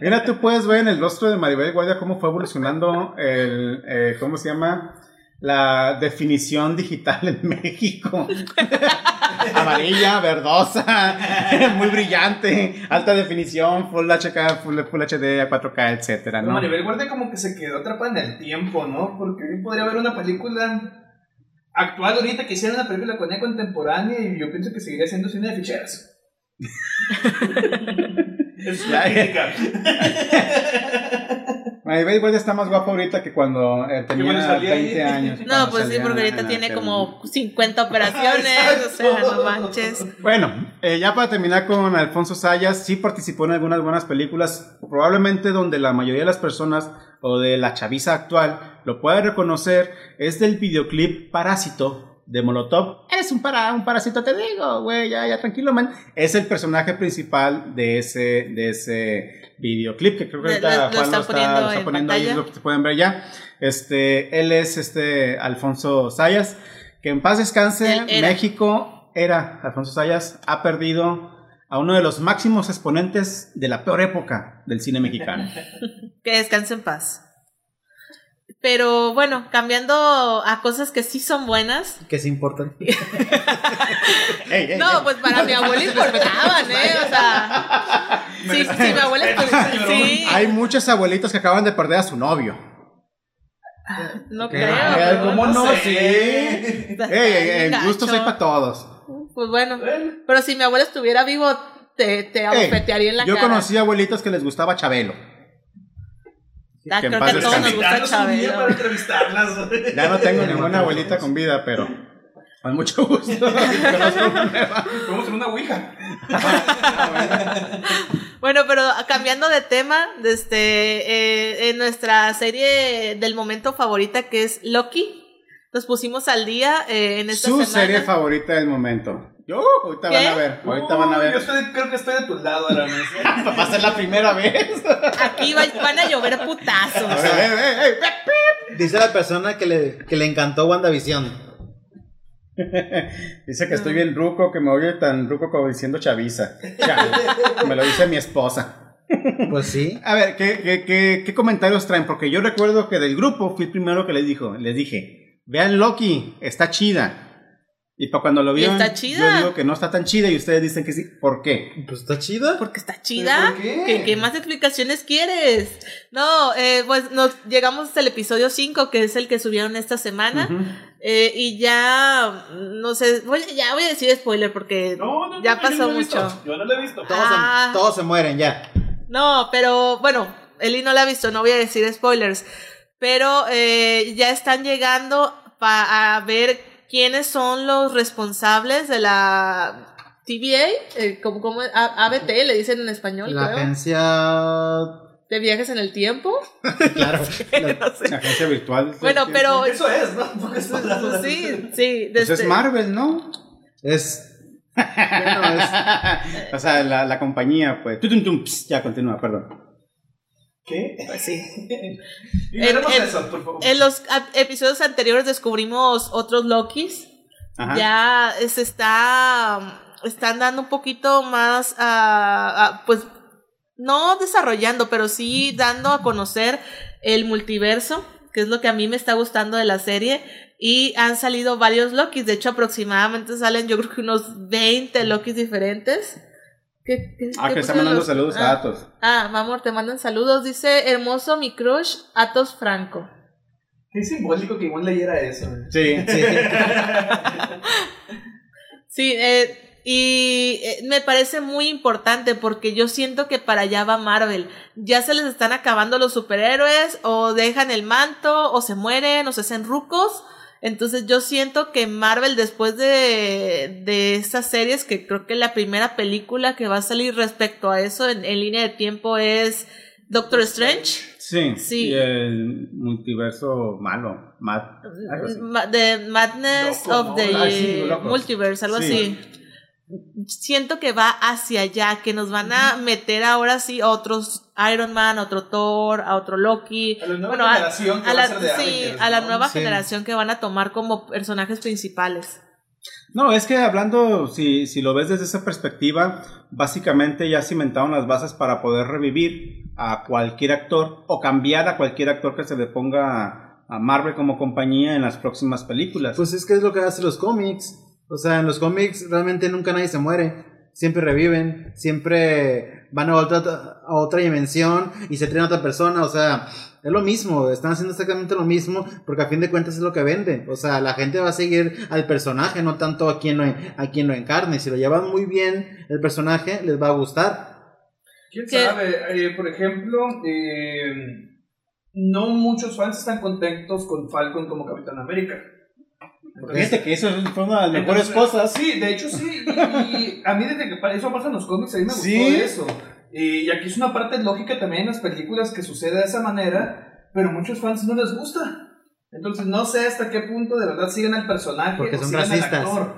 Mira, tú puedes ver en el rostro de Maribel Guardia cómo fue evolucionando el, eh, ¿cómo se llama? La definición digital en México. Amarilla, verdosa, muy brillante, alta definición, Full HK, Full, full HD, 4K, etcétera, ¿no? Maribel Guardia como que se quedó atrapada en el tiempo, ¿no? Porque bien podría haber una película actual ahorita que hiciera una película con ella contemporánea y yo pienso que seguiría siendo cine de ficheras. es una crítica. Maribel Guardia está más guapa ahorita que cuando eh, tenía bueno salía ahí. 20 años. No, pues sí, porque ahorita tiene tele. como 50 operaciones, o sea, no manches. Bueno, eh, ya para terminar con Alfonso Sayas, sí participó en algunas buenas películas, probablemente donde la mayoría de las personas o de la chaviza actual lo puede reconocer, es del videoclip Parásito de Molotov. Eres un, para, un parásito, te digo, güey, ya, ya, tranquilo, man. Es el personaje principal de ese, de ese videoclip, que creo que ahorita lo Juan está lo está, poniendo lo está en poniendo ahí, pantalla. lo que pueden ver ya. Este, él es este Alfonso Sayas, que en paz descanse, era. México era, Alfonso Sayas, ha perdido a uno de los máximos exponentes de la peor época del cine mexicano. Que descanse en paz. Pero bueno, cambiando a cosas que sí son buenas. Que se importan. No, pues para mi abuela importaban, ¿eh? O sea, sí, sí, mi abuela sí, Hay muchas abuelitas que acaban de perder a su novio. no ¿Qué? creo. Pero ¿cómo no? sé. Sí. en gustos hay gacho. para todos. Pues bueno, pero si mi abuela estuviera vivo, te, te abofetearía en la yo cara. conocí abuelitas que les gustaba Chabelo. Ah, que en creo que a todos nos gusta para Chabelo. entrevistarlas. Ya no tengo ninguna abuelita con vida, pero con mucho gusto. A hacer una ouija. Bueno, pero cambiando de tema, este, eh, en nuestra serie del momento favorita que es Loki, nos pusimos al día eh, en esta Su semana. serie favorita del momento. Yo, ahorita ¿Qué? van a ver. Ahorita van a ver. Yo estoy- creo que estoy de tu lado, Aramis. Va a ser la primera vez. Aquí va- van a llover putazos. A ver, ey, ey, ey. Dice la persona que le, que le encantó WandaVision. Dice que estoy bien ruco, que me oye tan ruco como diciendo chaviza. Chale, me lo dice mi esposa. Pues sí. A ver, ¿qué, qué, qué, qué comentarios traen? Porque yo recuerdo que del grupo fui el primero que les dijo, les dije, vean Loki, está chida. Y para cuando lo ¿Y vieron, está chida? yo digo que no está tan chida y ustedes dicen que sí. ¿Por qué? Pues está chida. Porque está chida. ¿Por qué? ¿Qué, qué más explicaciones quieres? No, eh, pues nos llegamos hasta el episodio 5, que es el que subieron esta semana. Ujú. eh, y ya, no sé, voy- ya voy a decir spoiler porque No, no, ya no, yo pasó no lo he visto. mucho. Yo no lo he visto. Todos, Ah. se, todos se mueren ya. No, pero bueno, Eli no la ha visto, no voy a decir spoilers. Pero eh, ya están llegando a ver quiénes son los responsables de la TVA, eh, como, como A- ABT le dicen en español, La creo. agencia de viajes en el tiempo. Claro. No sé. Agencia virtual. Bueno, pero Eso es, ¿no? Porque es palabras. sí, sí. Pues es desde- Marvel, ¿no? Es. Bueno, es. o sea, la, la compañía, pues. Ya continúa, perdón. ¿Qué? Pues sí. En- eso, por favor. En los episodios anteriores descubrimos otros Lokis. Ajá. Ya se está. Están dando un poquito más. a- a, pues. No desarrollando, pero sí dando a conocer el multiverso, que es lo que a mí me está gustando de la serie. Y han salido varios Lokis. De hecho, aproximadamente salen, yo creo que unos 20 Lokis diferentes. ¿Qué, qué- Ah, qué que está mandando los- saludos Ah. a Atos. Ah, mamor, te mandan saludos. Dice, hermoso mi crush, Atos Franco. Qué simbólico que igual leyera eso. ¿eh? Sí. Sí, eh, y eh, me parece muy importante porque yo siento que para allá va Marvel. Ya se les están acabando los superhéroes o dejan el manto o se mueren o se hacen rucos. Entonces yo siento que Marvel después de, de estas series, que creo que la primera película que va a salir respecto a eso en, en línea de tiempo es Doctor Strange. Sí. Sí. Y el multiverso malo. Mad. Ma- The Madness Loco, of ¿no? the sí. Multiverse, algo Sí. así. Siento que va hacia allá, que nos van a meter ahora sí otros Iron Man, a otro Thor, a otro Loki. A la nueva Bueno, a, generación que a va la, a ser de sí, Avengers, a la ¿no? nueva Sí. generación que van a tomar como personajes principales. No, es que hablando, si, si lo ves desde esa perspectiva, básicamente ya cimentaron las bases para poder revivir a cualquier actor o cambiar a cualquier actor que se le ponga a Marvel como compañía en las próximas películas. Pues es que es lo que hacen los cómics. O sea, en los cómics realmente nunca nadie se muere. Siempre reviven, siempre van a otra, a otra dimensión y se traen a otra persona. O sea, es lo mismo, están haciendo exactamente lo mismo porque a fin de cuentas es lo que venden. O sea, la gente va a seguir al personaje, no tanto a quien lo, a quien lo encarne. Si lo llevan muy bien el personaje, les va a gustar. ¿Quién sabe? Eh, por ejemplo, eh, no muchos fans están contentos con Falcon como Capitán América. Fíjate que eso fue una de las mejores Entonces, cosas. Sí, de hecho sí. Y, y a mí desde que eso pasa en los cómics, a mí me gustó Sí. eso. Y, aquí es una parte lógica también en las películas que sucede de esa manera, pero a muchos fans no les gusta. Entonces no sé hasta qué punto de verdad siguen al personaje Porque o son racistas. al actor.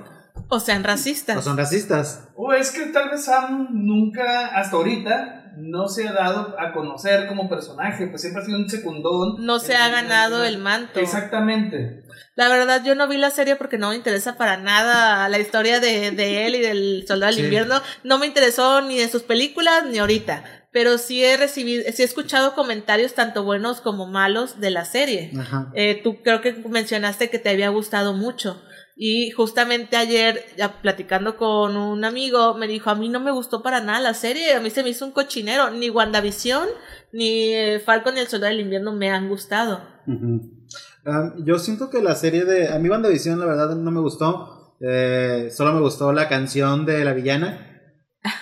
O sean racistas. O son racistas. O es que tal vez Sam nunca, hasta ahorita, no se ha dado a conocer como personaje, pues siempre ha sido un secundón. No se ha ganado el manto. Exactamente. La verdad, yo no vi la serie porque no me interesa para nada la historia de, de él y del soldado del Sí. invierno. No me interesó ni en sus películas ni ahorita. Pero sí he recibido, sí he escuchado comentarios tanto buenos como malos de la serie. Ajá. Eh, tú creo que mencionaste que te había gustado mucho. Y justamente ayer, ya platicando con un amigo, me dijo, a mí no me gustó para nada la serie, a mí se me hizo un cochinero. Ni WandaVision, ni eh, Falcon y el Soldado del Invierno me han gustado. Um, yo siento que la serie de. A mí, WandaVision, la verdad, no me gustó. Eh, solo me gustó la canción de la villana.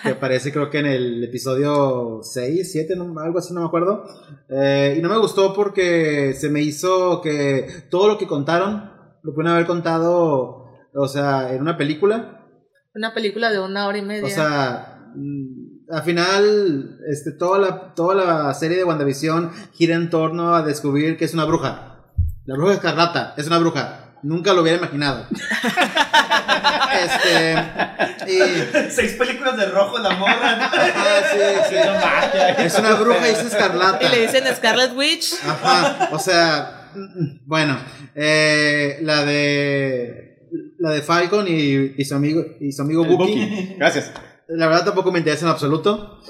Que aparece, creo que en el episodio 6, 7, no- algo así, no me acuerdo. Eh, y no me gustó porque se me hizo que todo lo que contaron lo pueden haber contado, o sea, en una película. Una película de una hora y media. O sea, mm, al final, este, toda, la, toda la serie de WandaVision gira en torno a descubrir que es una bruja. La bruja escarlata es una bruja. Nunca lo hubiera imaginado. este. Y. Seis películas de rojo, la morra. Ajá, sí, sí. Es una bruja y es escarlata. y le dicen Scarlet Witch. Ajá, o sea, bueno, eh, la de la de Falcon y, y su amigo y su amigo Bucky. Bucky. Gracias. La verdad tampoco me interesa en absoluto.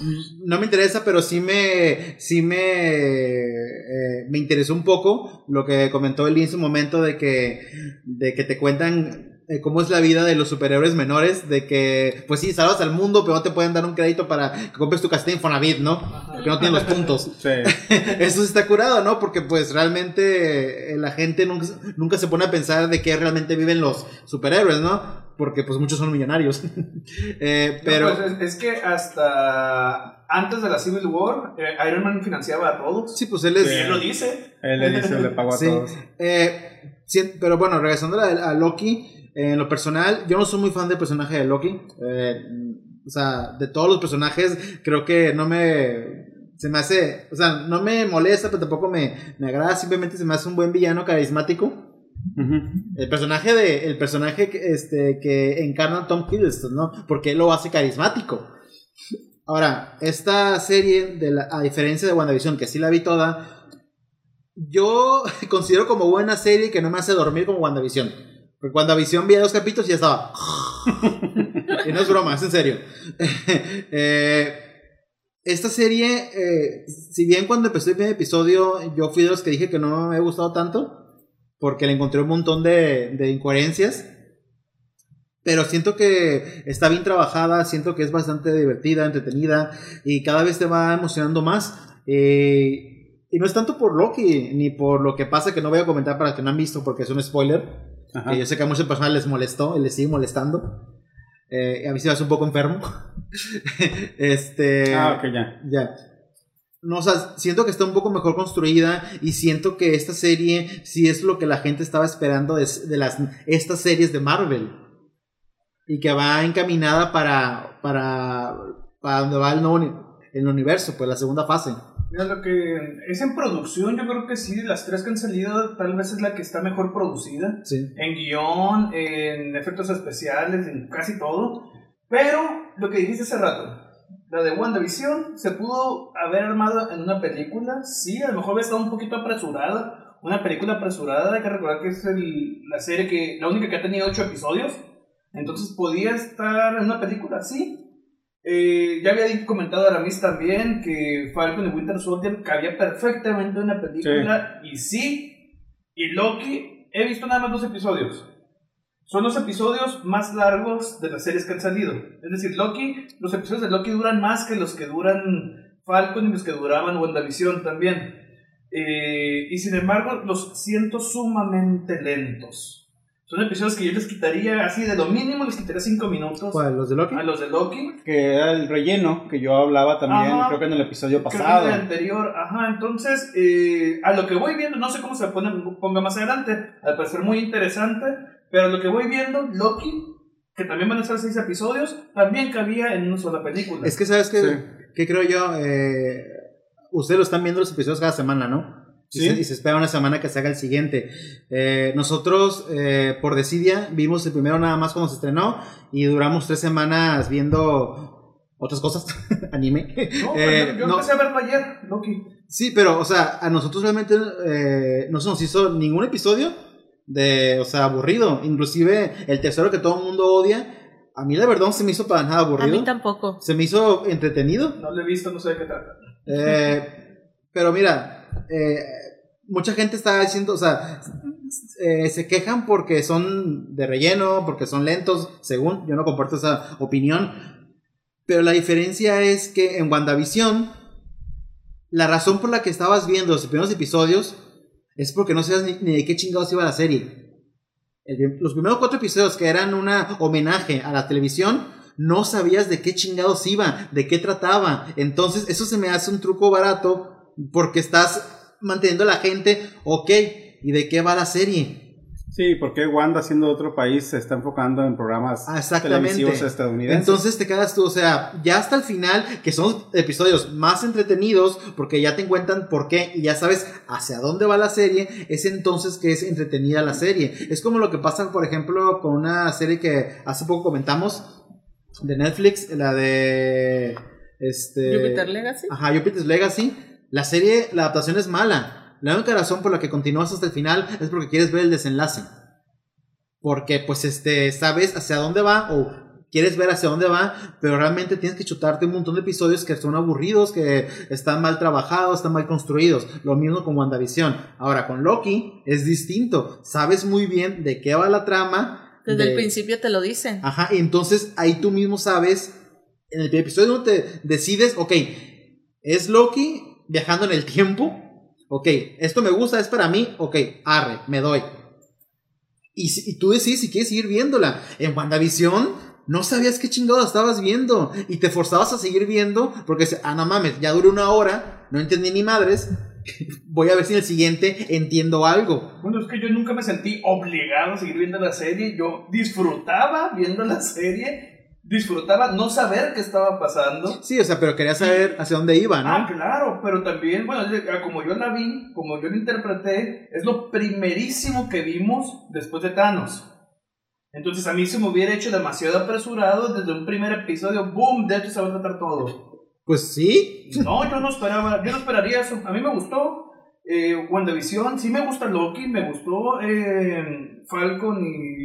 No me interesa, pero sí me sí me eh, me interesó un poco lo que comentó Eli en su momento de que de que te cuentan eh, cómo es la vida de los superhéroes menores, de que pues sí, salvas al mundo, pero no te pueden dar un crédito para que compres tu casita Infonavit, ¿no? Porque no tienen los puntos. Sí. Eso sí está curado, ¿no? Porque pues realmente eh, la gente nunca, nunca se pone a pensar de qué realmente viven los superhéroes, ¿no? Porque pues muchos son millonarios. Eh, pero... No, pues, es, es que hasta antes de la Civil War, eh, Iron Man financiaba a todos. sí, pues él es... Y él lo dice. Él le dice, le pagó a Sí. todos. Eh, sí, pero bueno, regresando a, a Loki, eh, en lo personal, yo no soy muy fan del personaje de Loki. Eh, o sea, de todos los personajes, creo que no me. Se me hace, o sea, no me molesta, pero tampoco me, me agrada, simplemente se me hace un buen villano carismático. El personaje de el personaje que, este que encarna Tom Hiddleston, ¿no? Porque él lo hace carismático. Ahora, esta serie de la- a diferencia de WandaVision que sí la vi toda, yo considero como buena serie que no me hace dormir como WandaVision. Porque WandaVision vi dos capítulos y ya estaba. y no es broma, es en serio. Eh, esta serie, eh, si bien cuando empecé el primer episodio, yo fui de los que dije que no me ha gustado tanto, porque le encontré un montón de, de incoherencias. Pero siento que está bien trabajada, siento que es bastante divertida, entretenida y cada vez te va emocionando más. Eh, y no es tanto por Loki ni por lo que pasa que no voy a comentar para que no han visto porque es un spoiler. Ajá. Que yo sé que a muchas personas les molestó y les sigue molestando. Eh, a mí se me hace un poco enfermo. este. Ah, ok, ya. Ya. No, o sea, siento que está un poco mejor construida y siento que esta serie sí es lo que la gente estaba esperando de, de las, estas series de Marvel. Y que va encaminada para, para, para donde va el, nuevo el universo, pues la segunda fase. Mira, lo que es en producción, yo creo que sí, las tres que han salido, tal vez es la que está mejor producida. Sí. En guion, en efectos especiales, en casi todo. Pero lo que dijiste hace rato, la de WandaVision se pudo haber armado en una película. Sí, a lo mejor había estado un poquito apresurada. Una película apresurada, hay que recordar que es el- la serie que, la única que ha tenido ocho episodios. Entonces podía estar en una película, sí. Eh, ya había comentado Aramis también que Falcon y Winter Soldier cabía perfectamente en una película. Y sí, y Loki, he visto nada más dos episodios. Son los episodios más largos de las series que han salido. Es decir, Loki, los episodios de Loki duran más que los que duran Falcon y los que duraban WandaVision también. Eh, y sin embargo, los siento sumamente lentos. Son episodios que yo les quitaría así, de lo mínimo les quitaría 5 minutos ¿Cuál? ¿Los de Loki? a los de Loki. Que era el relleno que yo hablaba también, Ajá. creo que en el episodio Creo que pasado. en el anterior, ajá, entonces eh, a lo que voy viendo, no sé cómo se pone, ponga más adelante, al parecer muy interesante, pero a lo que voy viendo, Loki, que también van a ser seis episodios, también cabía en una sola película. Es que, ¿sabes qué, Sí. qué creo yo? Eh, ustedes lo están viendo los episodios cada semana, ¿no? Y, Sí. se, y se espera una semana que se haga el siguiente. Eh, nosotros, eh, por Decidia, vimos el primero nada más cuando se estrenó y duramos tres semanas viendo otras cosas, anime. no, Eh, yo, yo no. empecé a verlo ayer, Loki. Sí, pero, o sea, a nosotros realmente eh, no se nos hizo ningún episodio de, o sea, aburrido. Inclusive el tercero que todo el mundo odia, a mí la verdad no se me hizo para nada A aburrido. mí tampoco. Se me hizo entretenido. No lo he visto, no sé de qué trata. Eh, pero mira, eh, mucha gente está diciendo, o sea, eh, se quejan porque son de relleno, porque son lentos, según yo no comparto esa opinión. Pero la diferencia es que en WandaVision, la razón por la que estabas viendo los primeros episodios es porque no sabías ni, ni de qué chingados iba la serie. Los primeros cuatro episodios que eran un homenaje a la televisión, no sabías de qué chingados iba, de qué trataba. Entonces, eso se me hace un truco barato porque estás manteniendo a la gente, ok, ¿y de qué va la serie? Sí, porque Wanda, siendo de otro país, se está enfocando en programas Ah, exactamente. televisivos estadounidenses. Entonces te quedas tú, o sea, ya hasta el final, que son episodios más entretenidos, porque ya te cuentan por qué y ya sabes hacia dónde va la serie, es entonces que es entretenida la serie. Es como lo que pasa, por ejemplo, con una serie que hace poco comentamos de Netflix, la de este Jupiter Legacy. Ajá, Jupiter's Legacy. La serie, la adaptación es mala. La única razón por la que continúas hasta el final es porque quieres ver el desenlace. Porque, pues, este, sabes hacia dónde va o quieres ver hacia dónde va, pero realmente tienes que chutarte un montón de episodios que son aburridos, que están mal trabajados, están mal construidos. Lo mismo con WandaVision. Ahora, con Loki es distinto. Sabes muy bien de qué va la trama. Desde de- el principio te lo dicen. Ajá, y entonces ahí tú mismo sabes, en el episodio no te decides, ok, es Loki viajando en el tiempo, ok, esto me gusta, es para mí, ok, arre, me doy. Y, y tú decides si quieres seguir viéndola. En WandaVision no sabías qué chingado estabas viendo y te forzabas a seguir viendo porque, ah, no mames, ya duró una hora, no entendí ni madres, voy a ver si en el siguiente entiendo algo. Bueno, es que yo nunca me sentí obligado a seguir viendo la serie. Yo disfrutaba viendo la serie disfrutaba no saber qué estaba pasando. Sí, o sea, pero quería saber hacia dónde iba, ¿no? Ah, claro, pero también, bueno, como yo la vi, como yo la interpreté, es lo primerísimo que vimos después de Thanos. Entonces a mí se me hubiera hecho demasiado apresurado desde un primer episodio, boom, de hecho se va a tratar todo. Pues sí. No, yo no esperaba, yo no esperaría eso. A mí me gustó eh, WandaVision, sí me gusta Loki, me gustó eh, Falcon y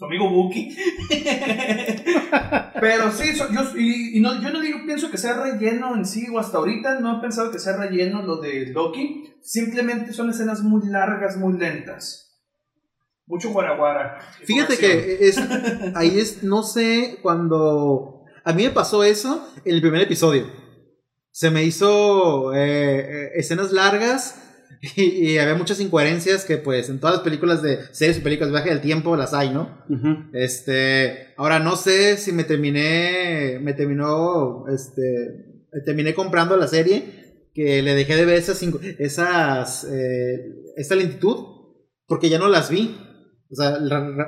su amigo Buki. Pero sí, yo, y, no, yo no digo, pienso que sea relleno en sí, o hasta ahorita no he pensado que sea relleno lo de Loki. Simplemente son escenas muy largas, muy lentas. Mucho guaraguara. Fíjate que es, ahí es, no sé, cuando... A mí me pasó eso en el primer episodio. Se me hizo eh, eh, escenas largas y, había muchas incoherencias que pues en todas las películas de series y películas de viaje del tiempo las hay, ¿no? Este, ahora no sé si me terminé, me terminó, este, terminé comprando la serie que le dejé de ver esas, esas eh, esta lentitud porque ya no las vi. O sea,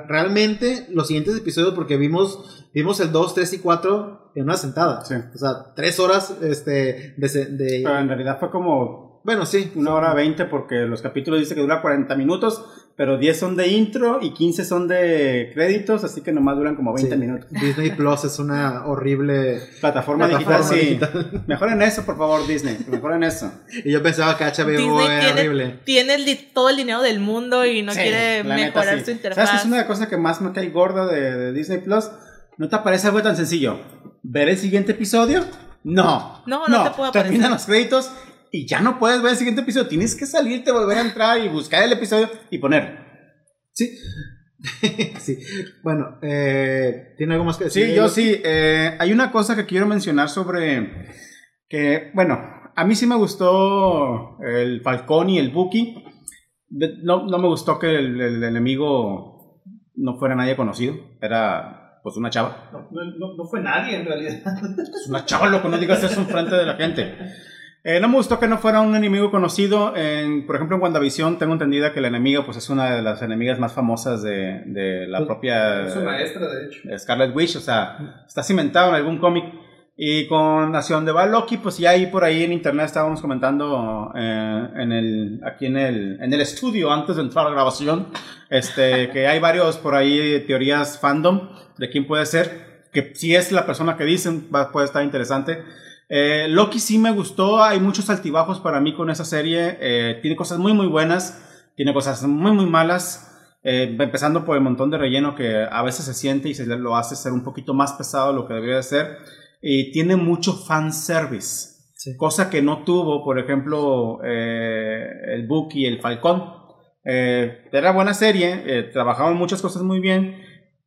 realmente los siguientes episodios, porque vimos, vimos el 2, 3 y 4 en una sentada. Sí. O sea, 3 horas este, de, de... Pero en realidad fue como... Bueno, sí. Una hora 20 porque los capítulos dice que dura 40 minutos, pero 10 son de intro y 15 son de créditos, así que nomás duran como 20 minutos. Disney Plus es una horrible plataforma, digital, sí. Mejoren eso, por favor, Disney. Mejoren eso. Y yo pensaba que HBO era horrible. Tiene todo el dinero del mundo y no quiere mejorar su interfaz. ¿Sabes? Es una de las cosas que más me cae gorda de, Disney Plus. ¿No te parece algo tan sencillo? ¿Ver el siguiente episodio? No. No, no, te puedo aparecer. Terminan los créditos y ya no puedes ver el siguiente episodio. Tienes que salirte, volver a entrar y buscar el episodio y poner. Sí. sí. Bueno, eh, ¿tiene algo más que decir? Sí, yo sí. Eh, hay una cosa que quiero mencionar sobre que, bueno, a mí sí me gustó el Falcón y el Buki. No, no me gustó que el, enemigo no fuera nadie conocido. Era pues una chava. No, no, no fue nadie en realidad. Es una chava, loco, no digas eso en frente de la gente. Eh, no me gustó que no fuera un enemigo conocido. En, por ejemplo, en WandaVision tengo entendida que la enemiga pues, es una de las enemigas más famosas de, de la pues, propia... Es su maestra, de hecho. Scarlet Witch, o sea, está cimentado en algún cómic. Y con Nación de va Loki, pues ya ahí por ahí en internet estábamos comentando eh, en el, aquí en el, en el estudio antes de entrar a la grabación, este, que hay varios por ahí teorías fandom de quién puede ser, que si es la persona que dicen va, puede estar interesante. Eh, Loki sí me gustó, hay muchos altibajos para mí con esa serie, eh, tiene cosas muy muy buenas, tiene cosas muy muy malas, eh, empezando por el montón de relleno que a veces se siente y se lo hace ser un poquito más pesado de lo que debería de ser, y tiene mucho fanservice, cosa que no tuvo, por ejemplo, el Book y el Falcón. era buena serie, trabajaban muchas cosas muy bien,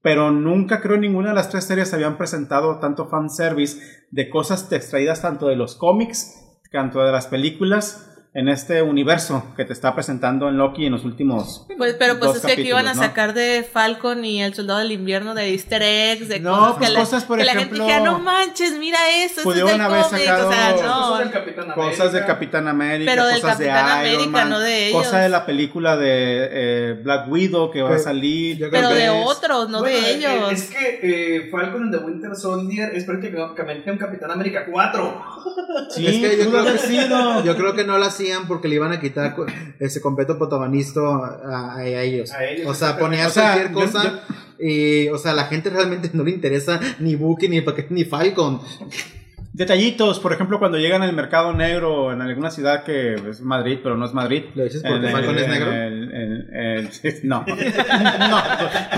pero nunca creo ninguna de las tres series habían presentado tanto fanservice de cosas extraídas tanto de los cómics, tanto de las películas, en este universo que te está presentando en Loki en los últimos. Pues, pero pues es que aquí iban a sacar de Falcon y el Soldado del Invierno de Easter eggs, de no, cosas pues que, cosas, por que ejemplo, la gente dijera, no manches, mira eso, pudieron haber sacado o sea, no. cosas, del Capitán cosas de Capitán América, pero del cosas Capitán de Iron América, Man, no de ellos. cosas de la película de eh, Black Widow que va a salir, Pero de otros, no Bueno, de eh, ellos. Es que eh, Falcon and the Winter Soldier es prácticamente un Capitán América 4. Sí, Es que yo creo que- sido. Yo creo que no lo hacían porque le iban a quitar ese completo protagonista a, a ellos. A ellos, O sea, ponías O sea, cualquier yo- cosa y, o sea, a la gente realmente no le interesa ni Bucky, ni, ni Falcon. Detallitos, por ejemplo, cuando llegan al mercado negro en alguna ciudad que es Madrid, pero no es Madrid. ¿Lo dices porque el- Falcon es en negro? el- el- no, no,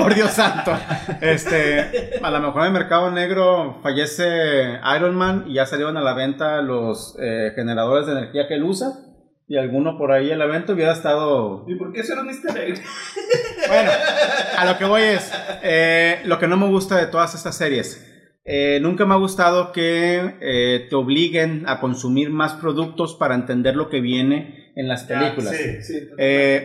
por Dios santo. Este, a lo mejor en el mercado negro fallece Iron Man y ya salieron a la venta los eh, generadores de energía que él usa. Y alguno por ahí en la venta hubiera estado ¿Y por qué eso era un Easter egg? bueno, a lo que voy es, eh, lo que no me gusta de todas estas series. eh, nunca me ha gustado que eh, te obliguen a consumir más productos para entender lo que viene en las películas. Sí, sí.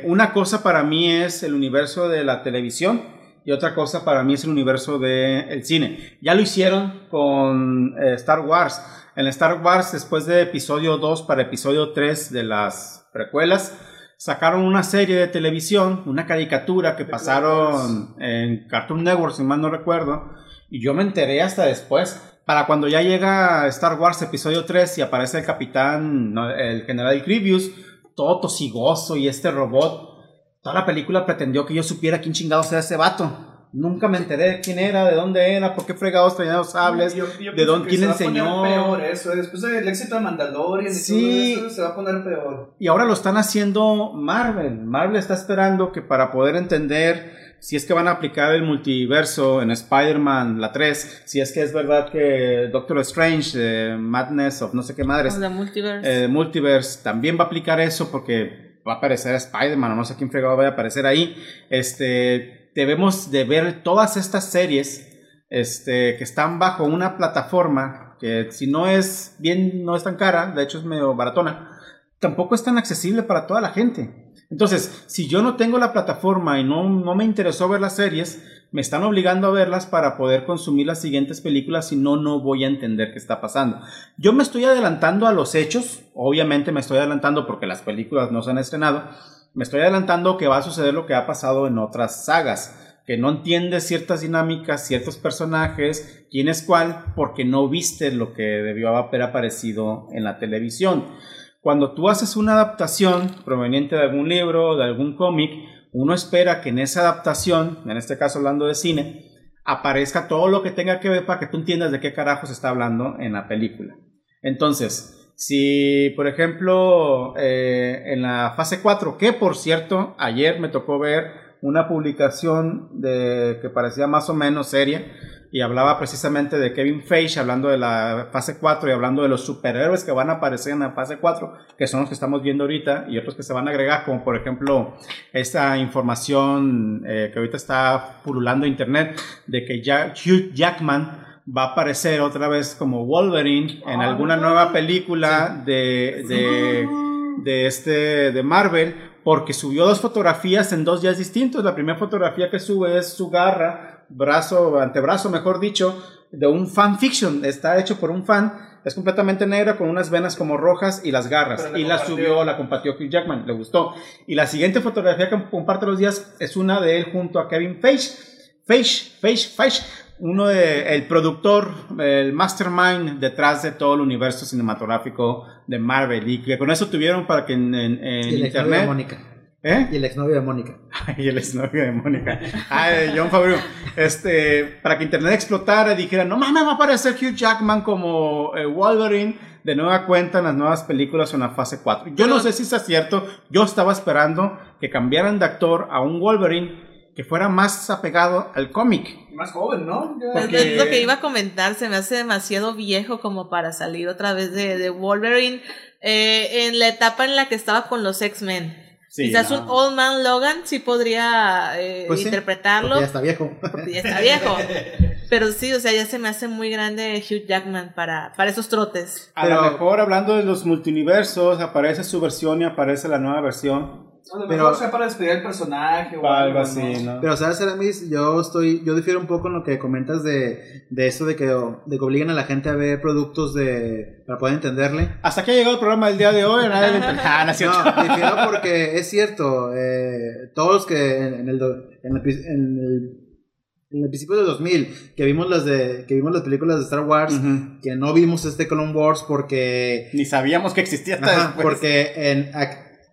Una cosa para mí es el universo de la televisión y otra cosa para mí es el universo del cine. Ya lo hicieron con Star Wars. En Star Wars, después de episodio 2 para episodio 3 de las precuelas, sacaron una serie de televisión, una caricatura que pasaron en Cartoon Network, si mal no recuerdo. Y yo me enteré hasta después. Para cuando ya llega Star Wars episodio 3 y aparece el capitán, el general Grievous, todo tosigoso y este robot, toda la película pretendió que yo supiera quién chingado era ese vato. Nunca me enteré de quién era, de dónde era, por qué fregados traía los sables, Yo- yo de dónde, que quién se le va a poner enseñó. peor eso, después del éxito de Mandalorian y Sí. todo eso, se va a poner peor. Y ahora lo están haciendo Marvel. Marvel está esperando que para poder entender si es que van a aplicar el multiverso en Spider-Man, la 3, si es que es verdad que Doctor Strange, de Madness of no sé qué madres, the multiverse. eh, Multiverse también va a aplicar eso porque va a aparecer Spider-Man o no sé quién fregado vaya a aparecer ahí. Este, debemos de ver todas estas series este, que están bajo una plataforma que si no es bien, no es tan cara, de hecho es medio baratona, tampoco es tan accesible para toda la gente. Entonces, si yo no tengo la plataforma y no, no me interesó ver las series, me están obligando a verlas para poder consumir las siguientes películas, si no, no voy a entender qué está pasando. Yo me estoy adelantando a los hechos, obviamente me estoy adelantando porque las películas no se han estrenado, me estoy adelantando que va a suceder lo que ha pasado en otras sagas, que no entiendes ciertas dinámicas, ciertos personajes, quién es cuál, porque no viste lo que debió haber aparecido en la televisión. Cuando tú haces una adaptación proveniente de algún libro, de algún cómic, uno espera que en esa adaptación, en este caso hablando de cine, aparezca todo lo que tenga que ver para que tú entiendas de qué carajo se está hablando en la película. Entonces, si por ejemplo eh, en la fase 4, que por cierto, ayer me tocó ver una publicación de que parecía más o menos seria y hablaba precisamente de Kevin Feige hablando de la fase 4 y hablando de los superhéroes que van a aparecer en la fase 4, que son los que estamos viendo ahorita y otros que se van a agregar, como por ejemplo esta información eh, que ahorita está pululando internet de que Hugh Jackman va a aparecer otra vez como Wolverine en alguna nueva película de, de, de este de Marvel porque subió dos fotografías en dos días distintos. La primera fotografía que sube es su garra, brazo, antebrazo, mejor dicho, de un fanfiction. Está hecho por un fan. Es completamente negra con unas venas como rojas y las garras. La Y la subió, la compartió Hugh Jackman, le gustó. Y la siguiente fotografía que comparte los días es una de él junto a Kevin Feige. Feige, Feige, Feige, uno de, el productor, el mastermind detrás de todo el universo cinematográfico de Marvel. Y que con eso tuvieron para que en, en- en Y el exnovio de internet. Mónica. ¿Eh? Y el exnovio de Mónica. y el exnovio de Mónica. Ah, de John Favreau. Este, para que internet explotara y dijera, no mames, va a aparecer Hugh Jackman como eh, Wolverine de nueva cuenta en las nuevas películas en la fase 4. Yo no sé si es cierto, yo estaba esperando que cambiaran de actor a un Wolverine que fuera más apegado al cómic. Más joven, ¿no? Es- porque- Es lo que iba a comentar, se me hace demasiado viejo como para salir otra vez de, de Wolverine eh, en la etapa en la que estaba con los X-Men. Sí, Quizás no. un Old Man Logan sí podría eh, Pues sí, interpretarlo, ya está viejo. ya está viejo. Pero sí, o sea, ya se me hace muy grande Hugh Jackman para, para esos trotes. A Pero- lo mejor hablando de los multiversos, aparece su versión y aparece la nueva versión. A lo Pero- mejor sea para despedir el personaje o Algo así, ¿no? Pero, ¿sabes, Aramis? Yo estoy, yo difiero un poco en lo que comentas de, de eso de que, de que obligan a la gente a ver productos de, para poder entenderle. Hasta aquí ha llegado el programa del día de hoy. Nadie le Ah, no es cierto. No, difiero porque es cierto, eh, todos los que en, en el, en, el, en el- en el principio de 2000, que vimos las de que vimos las películas de Star Wars, que no vimos este Clone Wars porque Ni sabíamos que existía hasta Ajá, después. porque en,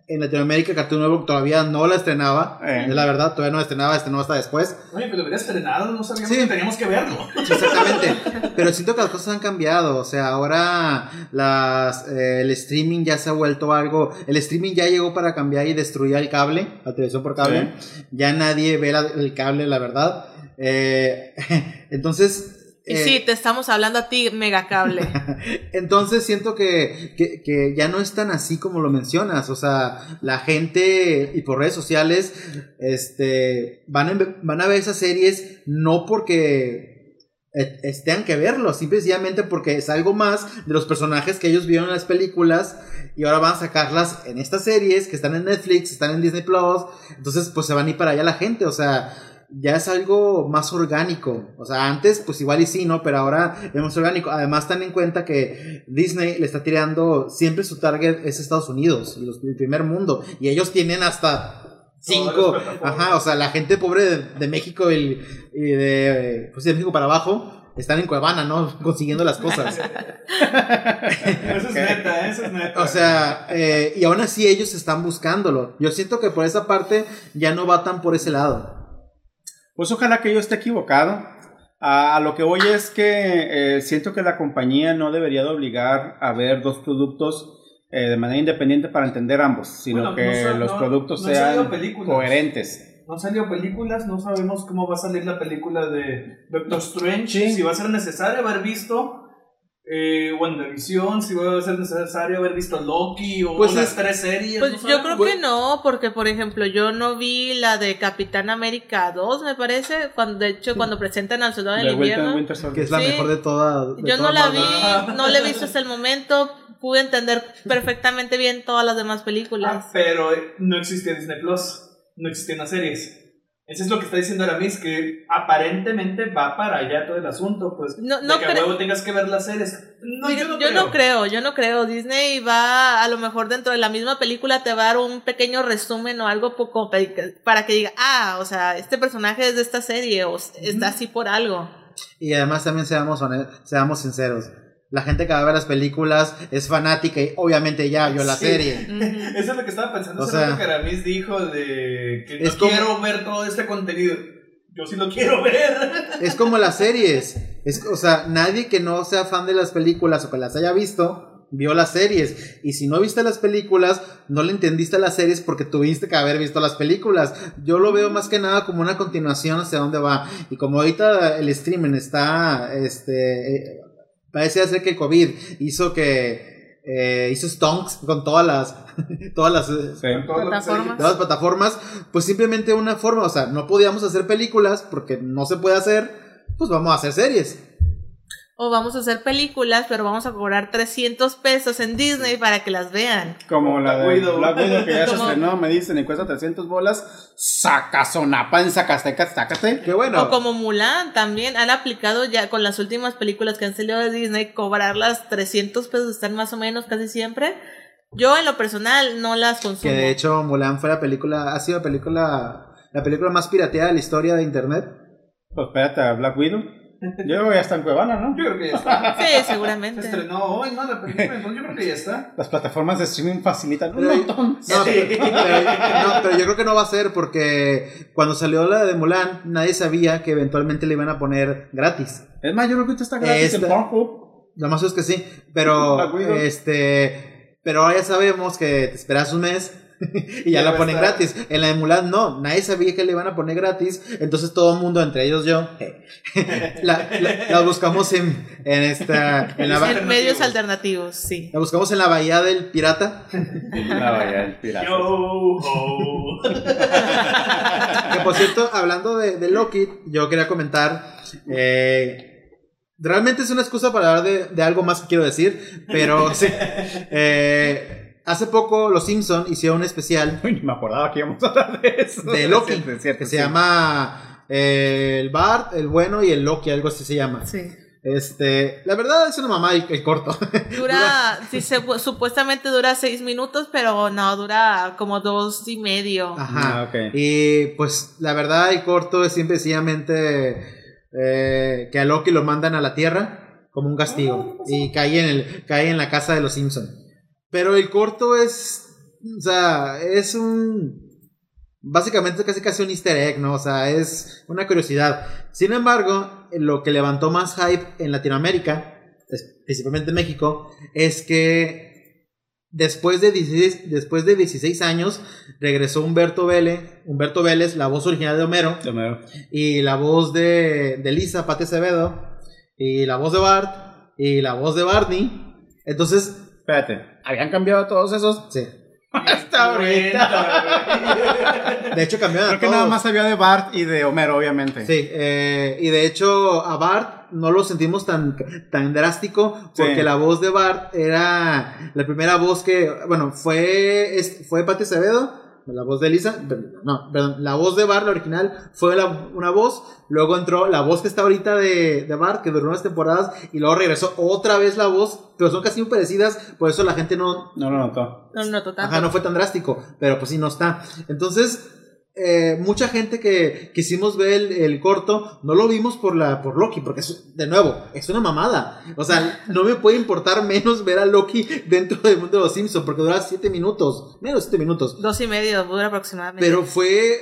en Latinoamérica Cartoon Network todavía no la estrenaba, Eh. es la verdad, todavía no la estrenaba, estrenó hasta después. Oye, pero lo hubiera estrenado, no sabíamos Sí. que teníamos que verlo. Sí, exactamente. Pero siento que las cosas han cambiado. O sea, ahora las, eh, el streaming ya se ha vuelto algo. El streaming ya llegó para cambiar y destruir el cable, la televisión por cable. Ya nadie ve la- el cable, la verdad. Eh, entonces. Y eh, sí, te estamos hablando a ti, megacable. entonces siento que, que, que ya no es tan así como lo mencionas. O sea, la gente y por redes sociales este, van, a, van a ver esas series no porque eh, es- tengan que verlo, simplemente porque es algo más de los personajes que ellos vieron en las películas y ahora van a sacarlas en estas series que están en Netflix, están en Disney Plus. Entonces, pues se van a ir para allá la gente. O sea, ya es algo más orgánico. O sea, antes, pues igual y sí, ¿no? Pero ahora es más orgánico. Además, ten en cuenta que Disney le está tirando, siempre su target es Estados Unidos, y los- el primer mundo. Y ellos tienen hasta cinco. Ajá, o sea, la gente pobre de, de México y, y de, pues, de México para abajo están en Cuevana, ¿no? Consiguiendo las cosas. Eso es neta, eso es neta. O sea, eh, y aún así ellos están buscándolo. Yo siento que por esa parte ya no va tan por ese lado. Pues ojalá que yo esté equivocado. A, lo que voy es que eh, siento que la compañía no debería de obligar a ver dos productos eh, de manera independiente para entender ambos, sino Bueno, que no los no- productos no sean coherentes. No han salido películas, no sabemos cómo va a salir la película de Doctor Strange, Sí. si va a ser necesario haber visto eh, WandaVision, si va a ser necesario haber visto Loki o Pues las es- tres series. Pues no yo creo Pues- que no, porque por ejemplo yo no vi la de Capitán América 2, me parece, cuando de hecho cuando presentan al soldado del invierno. Que es la Sí. mejor de todas. de Yo no todas la vi, no la he visto hasta el momento, pude entender perfectamente bien todas las demás Ah, películas. pero eh, no existía Disney Plus, no existían las series. Eso es lo que está diciendo Aramis, que aparentemente va para allá todo el asunto, pues No- de no que a huevo tengas que ver las series. No, yo no yo creo. no creo, yo no creo. Disney va, a lo mejor dentro de la misma película te va a dar un pequeño resumen o algo poco para que diga, ah, o sea, este personaje es de esta serie o está así por algo. Y además también seamos, seamos sinceros. La gente que va a ver las películas es fanática y obviamente ya vio la Sí. serie. Eso es lo que estaba pensando O sea, que Aramis dijo de que es no como- quiero ver todo este contenido. Yo sí lo quiero ver. Es como las series. Es, o sea, nadie que no sea fan de las películas o que las haya visto, vio las series. Y si no viste las películas, no le entendiste a las series porque tuviste que haber visto las películas. Yo lo veo más que nada como una continuación hacia dónde va. Y como ahorita el streaming está, este, parece ser que el COVID hizo que, eh, hizo stonks con todas las, todas las, Sí. Plataformas. de las plataformas, pues simplemente una forma, o sea, no podíamos hacer películas porque no se puede hacer, pues vamos a hacer series. O vamos a hacer películas, pero vamos a cobrar 300 pesos en Disney para que las vean. Como la de Black Widow. Black Widow que ya se estrenó, me dicen, y cuesta 300 bolas. Sacazonapa en Zacastecas, sácate. Que bueno, O como Mulan, también han aplicado ya con las últimas películas que han salido de Disney, cobrar las 300 pesos, están más o menos casi siempre. Yo en lo personal no las consumo. que de hecho Mulan fue la película, ha sido la película, la película más pirateada de la historia de internet. Pues espérate, Black Widow. Yo creo que ya está en Cuevana, ¿no? Yo creo que ya está. Sí, Se seguramente. estrenó hoy, ¿no? La película, entonces yo creo que ya está. Las plataformas de streaming facilitan un montón. No, pero, pero- no, pero yo creo que no va a ser porque cuando salió la de Mulan, nadie sabía que eventualmente le iban a poner gratis. Es más, yo creo que está gratis en Esta- Pornhub. Lo más es que sí, pero este, pero ahora ya sabemos que te esperas un mes y ya Ya la ponen estar. gratis. En la de Mulan no, nadie sabía que le iban a poner gratis, entonces todo el mundo, entre ellos yo, la, la- la buscamos en, en esta, en la, En medios alternativos, sí. la buscamos en la bahía del pirata, La vaya, el pirata. Yo, que por cierto, hablando de, de Loki, yo quería comentar, eh, Realmente es una excusa para hablar de, de algo más que quiero decir, pero sí. Eh, hace poco los Simpson hicieron un especial Uy, me acordaba que íbamos a hablar de eso. de Loki, Es cierto, es cierto, que se llama eh, el Bart, el bueno y el Loki, algo así se llama. Sí. Este, la verdad es una mamá el, el corto. Dura, sí, se, supuestamente dura seis minutos, pero no, dura como dos y medio. Ajá. Ah, ok. Y pues la verdad el corto es simple y sencillamente eh, que a Loki lo mandan a la Tierra como un castigo y cae en, el, cae en la casa de los Simpson. Pero el corto es, o sea, es un... Básicamente casi casi un easter egg, ¿no? O sea, es una curiosidad. Sin embargo, lo que levantó más hype en Latinoamérica, es- principalmente en México, es que después de 16, después de 16 años regresó Humberto Vélez, Humberto Vélez, la voz original de Homero, y la voz de, de Lisa, Pati Acevedo, y la voz de Bart, y la voz de Barney. Entonces, Espérate, ¿habían cambiado todos esos? sí. Hasta ahorita. De hecho, cambiaron a Creo que todos. nada más había de Bart y de Homero, obviamente. Sí, eh, y de hecho a Bart no lo sentimos tan, tan drástico porque Sí. la voz de Bart era la primera voz que, bueno, fue, fue Pati Acevedo, la voz de Lisa, no, perdón, la voz de Bart, la original, fue la- una voz, luego entró la voz que está ahorita de, de Bart, que duró unas temporadas, y luego regresó otra vez la voz, pero son casi muy parecidas, por eso la gente no, No lo notó. No, no, total. Ajá, no fue tan drástico, pero pues sí no está. Entonces, eh, mucha gente que quisimos ver el, el corto, no lo vimos por la por Loki, porque es, de nuevo, es una mamada. O sea, no me puede importar menos ver a Loki dentro del mundo de los Simpsons, porque dura 7 minutos, menos 7 minutos. Dos y medio dura aproximadamente. Pero fue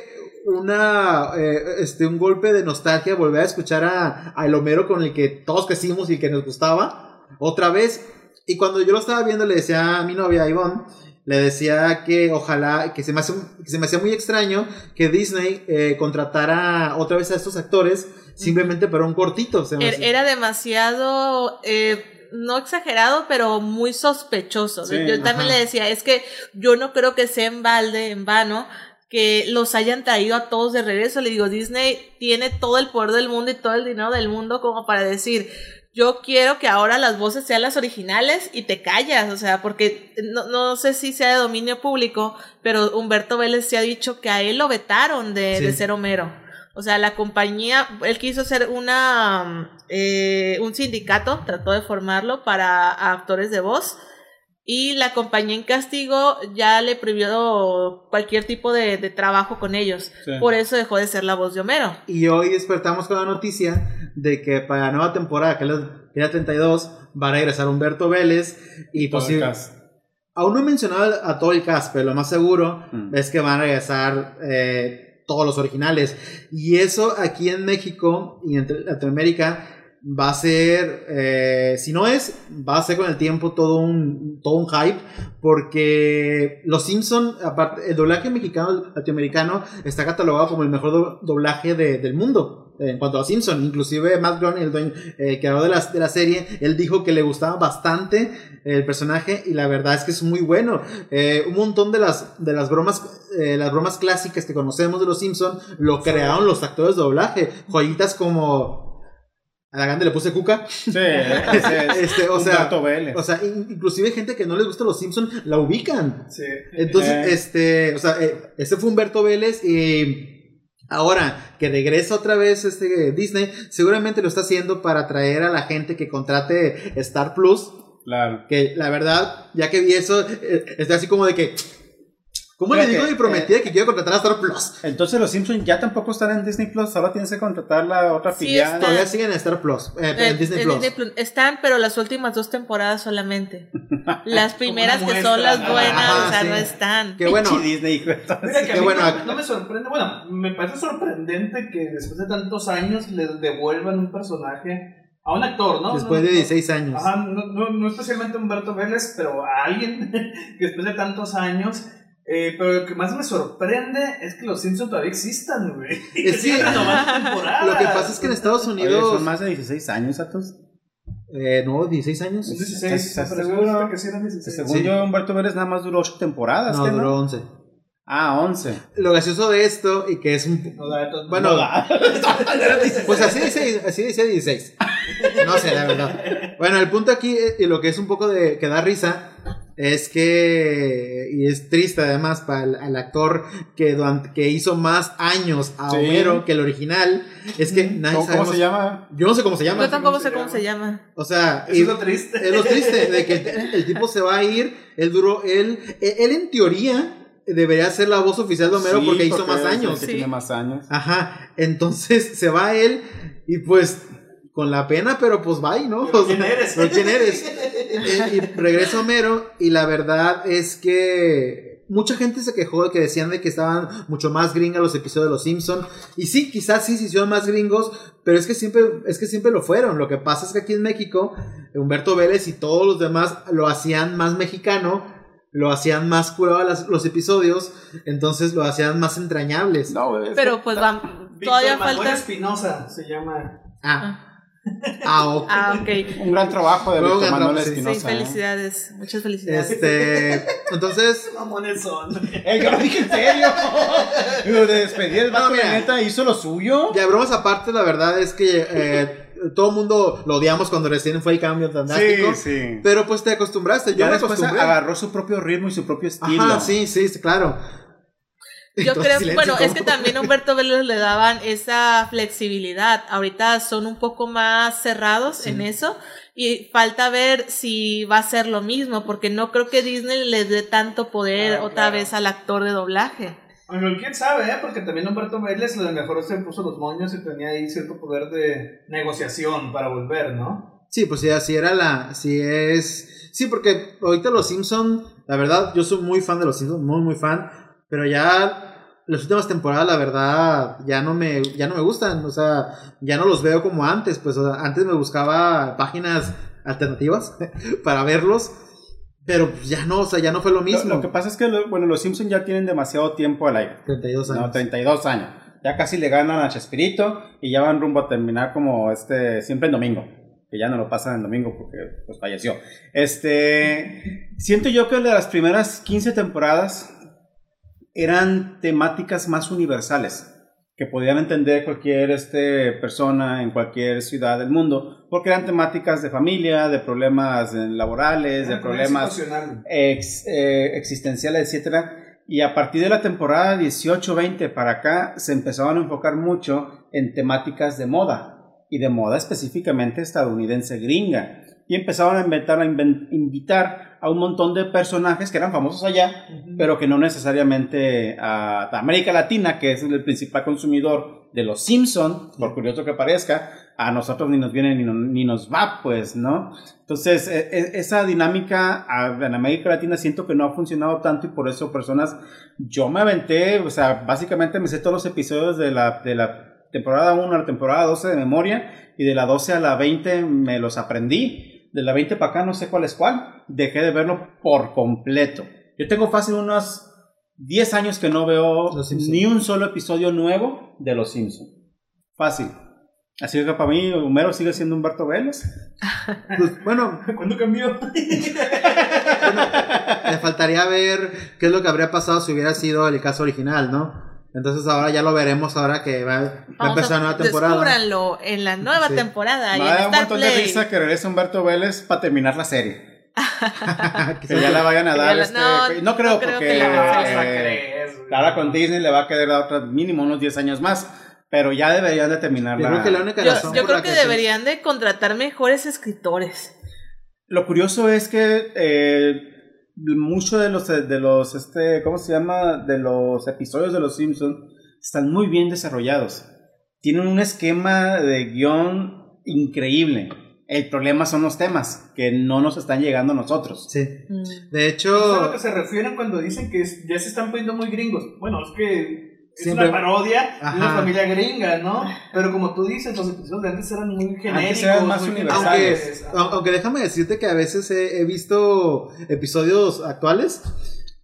una eh, este un golpe de nostalgia volver a escuchar a, a el Homero con el que todos crecimos y el que nos gustaba otra vez. Y cuando yo lo estaba viendo, le decía a mi novia Ivonne, le decía que ojalá, que se me, hace, que se me hacía muy extraño que Disney eh, contratara otra vez a estos actores simplemente para un cortito. Se me Er- Era demasiado, eh, no exagerado, pero muy sospechoso. Sí, yo también ajá. le decía, es que yo no creo que sea en balde, en vano, que los hayan traído a todos de regreso. Le digo, Disney tiene todo el poder del mundo y todo el dinero del mundo como para decir, yo quiero que ahora las voces sean las originales y te callas, o sea, porque no, no sé si sea de dominio público, pero Humberto Vélez se ha dicho que a él lo vetaron de, Sí. de ser Homero. O sea, la compañía, él quiso hacer una, eh, un sindicato, trató de formarlo para actores de voz y la compañía en castigo ya le prohibió cualquier tipo de, de trabajo con ellos. Sí. Por eso dejó de ser la voz de Homero. Y hoy despertamos con la noticia de que para la nueva temporada, que la 32, va a regresar Humberto Vélez y Todo el posible. cast. Aún no he mencionado a todo el cast, pero lo más seguro Mm. es que van a regresar eh, todos los originales. Y eso aquí en México y en Latinoamérica va a ser, eh, si no es, va a ser con el tiempo todo un, todo un hype, porque Los Simpson, aparte, el doblaje mexicano latinoamericano está catalogado como el mejor do- doblaje de- del mundo. En cuanto a Simpson, inclusive Matt Groening, el, dueño, eh, creador de la, de la serie, él dijo que le gustaba bastante el personaje y la verdad es que es muy bueno. Eh, un montón de las, de las bromas, las bromas clásicas que conocemos de los Simpsons lo crearon los actores de doblaje. Joyitas como a la grande le puse cuca. Sí, ese es Este, o sea, Humberto Vélez. o sea, in- inclusive gente que no les gusta los Simpsons la ubican. Sí. Entonces, Eh. este, o sea, eh, este fue Humberto Vélez y ahora que regresa otra vez este Disney, seguramente lo está haciendo para atraer a la gente que contrate Star Plus. claro. Que la verdad, ya que vi eso, eh, estoy así como de que. ¿Cómo le digo a mi prometida que quiero contratar a Star Plus? Entonces los Simpsons ya tampoco están en Disney Plus, ahora tienes que contratar la otra Sí filial. Todavía siguen en Star Plus, eh, Eh, en Disney en Plus. Disney Plus. Están, pero las últimas dos temporadas solamente. Las primeras que son las buenas, Ajá, o sea, sí. no están. Que bueno, Disney. Mira que Qué bueno. no, no me sorprende, bueno, me parece sorprendente que después de tantos años le devuelvan un personaje a un actor, ¿no? después de 16 años. Ajá, no, no, no especialmente a Humberto Vélez, pero a alguien que después de tantos años. Eh, pero lo que más me sorprende es que los Simpsons todavía existan, güey. Sí. Lo que pasa es que en Estados Oye, Unidos. son más de 16 años, Atos. Eh, no, 16 años. Son 16, ¿Estás pero seguro? que sí eran 16. Según Sí. yo, Humberto Vélez nada más duró 8 temporadas. No, ¿qué, duró 11. Ah, 11. Lo gracioso de esto, y que es un. No da. Bueno, No da. Pues así dice, así dice 16. No sé, la verdad. Bueno, el punto aquí, eh, y lo que es un poco de que da risa, es que, y es triste además para el, al actor que, durante- que hizo más años a Sí. Homero que el original, es que nadie ¿Cómo, se llama? Yo no sé cómo se llama. Yo tampoco sé cómo se llama. O sea, Eso y- es lo triste. es lo triste de que el, el tipo se va a ir, él duró, él, él en teoría debería ser la voz oficial de Homero Sí, porque hizo más años. que Sí. tiene más años. Ajá, entonces se va él y pues con la pena, pero pues bye, ¿no? Pero O sea, ¿quién eres? ¿quién eres? Eh, y regresa Homero y la verdad es que mucha gente se quejó de que decían de que estaban mucho más gringas los episodios de Los Simpson y sí, quizás sí se hicieron más gringos, pero es que siempre es que siempre lo fueron. Lo que pasa es que aquí en México Humberto Vélez y todos los demás lo hacían más mexicano. Lo hacían más curado las- los episodios, entonces lo hacían más entrañables. No, es Pero pues va, todavía Manuel falta. Espinosa se llama. Ah, ah, ok. Ah, ok. un gran trabajo de Víctor Manuel trabajo, sí. Sí, Espinosa. ¿eh? felicidades. Muchas felicidades. Este, entonces, Mamones son. Eh, yo lo dije en serio. Lo de despedir el vato, la neta, hizo lo suyo. ya bromas aparte, la verdad es que eh, todo el mundo lo odiamos cuando recién fue el cambio fantástico. sí. Pero pues te acostumbraste, yo Ya me acostumbré. agarró su propio ritmo y su propio estilo. Ajá, sí, sí, sí, claro. Yo Todo creo, silencio, bueno, es ¿cómo? que también a Humberto Vélez le daban esa flexibilidad. Ahorita son un poco más cerrados en eso y falta ver si va a ser lo mismo, porque no creo que Disney le dé tanto poder Ah, otra claro. vez al actor de doblaje. Bueno, quién sabe, ¿eh? Porque también Humberto Vélez a lo mejor se puso los moños y tenía ahí cierto poder de negociación para volver, ¿no? Sí, pues sí, así era la. Sí, es. Sí, porque ahorita los Simpson, la verdad, yo soy muy fan de los Simpsons, muy, muy fan. Pero ya las últimas temporadas, la verdad, ya no me, ya no me gustan. O sea, ya no los veo como antes. Pues o sea, antes me buscaba páginas alternativas para verlos. Pero pues, ya no, o sea, ya no fue lo Lo, mismo. lo que pasa es que, lo- bueno, los Simpsons ya tienen demasiado tiempo al aire. 32 años. No, 32 años. Ya casi le ganan a Chespirito y ya van rumbo a terminar como este, siempre en domingo. Que ya no lo pasan en domingo porque pues falleció. Este, siento yo que de las primeras 15 temporadas eran temáticas más universales que podían entender cualquier este, persona en cualquier ciudad del mundo, porque eran temáticas de familia, de problemas laborales, de como problemas ex- eh, existenciales, etcétera. Y a partir de la temporada 18-20 para acá se empezaron a enfocar mucho en temáticas de moda y de moda específicamente estadounidense gringa. Y empezaron a inventar, a inven- invitar a un montón de personajes que eran famosos allá, pero que no necesariamente a, América Latina, que es el principal consumidor de los Simpson, por curioso que parezca, a nosotros ni nos viene ni, no- ni nos va, pues, ¿no? Entonces, e- e- esa dinámica en América Latina siento que no ha funcionado tanto y por eso personas, yo me aventé, o sea, básicamente me sé todos los episodios de la, de la temporada 1 a la temporada 12 de memoria y de la 12 a la 20 me los aprendí. De la 20 para acá no sé cuál es cuál. Dejé de verlo por completo. Yo tengo fácil unos 10 años que no veo ni un solo episodio nuevo de Los Simpsons. Fácil. Así que para mí Homero sigue siendo Humberto Vélez. Pues, bueno, ¿Cuándo cambió? me faltaría ver qué es lo que habría pasado si hubiera sido el caso original, ¿no? Entonces ahora ya lo veremos ahora que va, va a empezar a- nueva temporada. Descúbranlo en la nueva Sí. temporada. y Me en da un Star montón de risa que regrese Humberto Vélez para terminar la serie. Que ya la vayan a dar. la- este, no, no, creo, no creo porque que la Eh, ahora con Disney le va a quedar otra mínimo unos 10 años más. Pero ya deberían de terminar Yo la- creo que la única razón yo creo la que deberían de contratar mejores escritores. Lo curioso es que eh, muchos de los, de los, este, ¿cómo se llama? De los episodios de Los Simpsons están muy bien desarrollados. Tienen un esquema de guion increíble. El problema son los temas que no nos están llegando a nosotros. Sí. Mm. De ¿Eso es a lo hecho, que se refieren cuando dicen que ya se están poniendo muy gringos? Bueno, es que es Siempre- una parodia de una Ajá. familia gringa, ¿no? Pero como tú dices, los episodios de antes eran muy genéricos. eran más muy universales. aunque, aunque déjame decirte que a veces he, he visto episodios actuales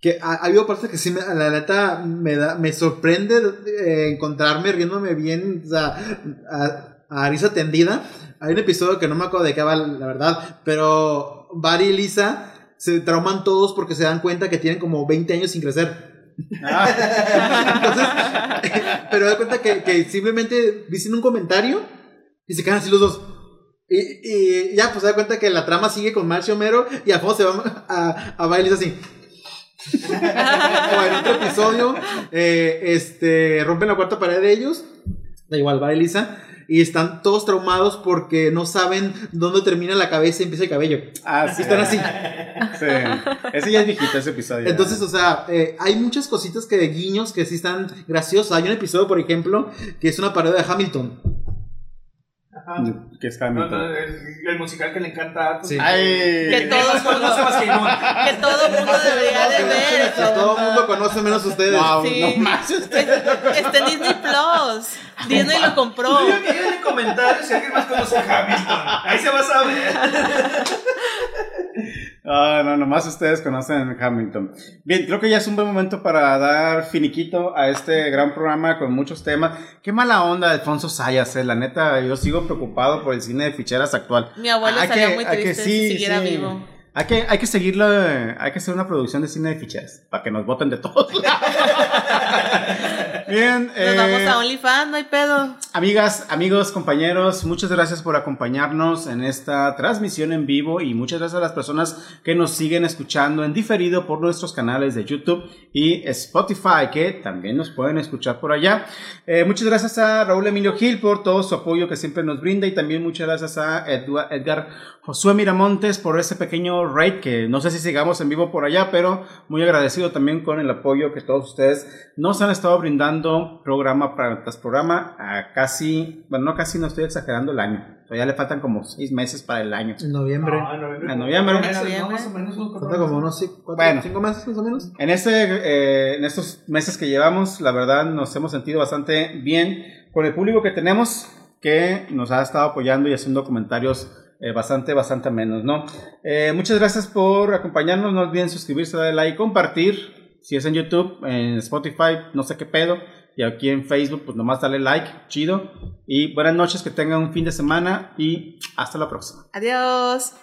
que ha, ha habido partes que sí, me, la neta, me, da, me sorprende eh, encontrarme riéndome bien, o sea, a, a risa tendida. Hay un episodio que no me acuerdo de qué va, la verdad, pero Barry y Lisa se trauman todos porque se dan cuenta que tienen como 20 años sin crecer. Entonces, pero da cuenta que, simplemente dicen un comentario y se quedan así los dos. Y, ya, pues da cuenta que la trama sigue con Marcio Homero y a se va a, a bailes así. o en otro episodio, eh, este, rompen la cuarta pared de ellos. Da igual, va Elisa. Y están todos traumados porque no saben dónde termina la cabeza y empieza el cabello. Ah, sí. Están así. Sí. Ese ya es viejito, ese episodio. Entonces, o sea, eh, hay muchas cositas que guiños que sí están graciosos. Hay un episodio, por ejemplo, que es una parodia de Hamilton. Ajá. que es No, Hamilton. no, el, el musical que le encanta a Atos. Sí. Ay. Que todo Todos conoce más que. Que todo el mundo debería de ver. Que todo el mundo conoce menos ustedes. Wow, Sí. no más. Está en Disney Plus. Disney lo compró. Díganme en comentarios si alguien más conoce a Hamilton. Ahí se va a saber. Ah, no, nomás ustedes conocen Hamilton. Bien, creo que ya es un buen momento para dar finiquito a este gran programa con muchos temas. Qué mala onda Alfonso Sayas, eh. La neta, yo sigo preocupado por el cine de ficheras actual. Mi abuelo Hay estaría que- muy hay que triste sí, si siguiera sí. vivo. Hay que, hay que seguirlo, hay que hacer una producción de cine de ficheras para que nos voten de todos lados. Bien, Nos vamos eh, a OnlyFans, no hay pedo. Amigas, amigos, compañeros, muchas gracias por acompañarnos en esta transmisión en vivo y muchas gracias a las personas que nos siguen escuchando en diferido por nuestros canales de YouTube y Spotify, que también nos pueden escuchar por allá. Eh, muchas gracias a Raúl Emilio Gil por todo su apoyo que siempre nos brinda y también muchas gracias a Edgar Josué Miramontes por ese pequeño raid que no sé si sigamos en vivo por allá, pero muy agradecido también con el apoyo que todos ustedes nos han estado brindando programa tras programa a casi, bueno, no casi, no estoy exagerando el año. Todavía le faltan como seis meses para el año. En noviembre. No, en noviembre. En noviembre. Como unos cuatro, Bueno. cinco meses más o menos. En, este, eh, en estos meses que llevamos, la verdad nos hemos sentido bastante bien con el público que tenemos, que nos ha estado apoyando y haciendo comentarios eh, bastante, bastante menos, ¿no? Eh, muchas gracias por acompañarnos, no olviden suscribirse, darle like, compartir, si es en YouTube, en Spotify, no sé qué pedo. Y aquí en Facebook, pues nomás dale like, chido. Y buenas noches, que tengan un fin de semana y hasta la próxima. Adiós.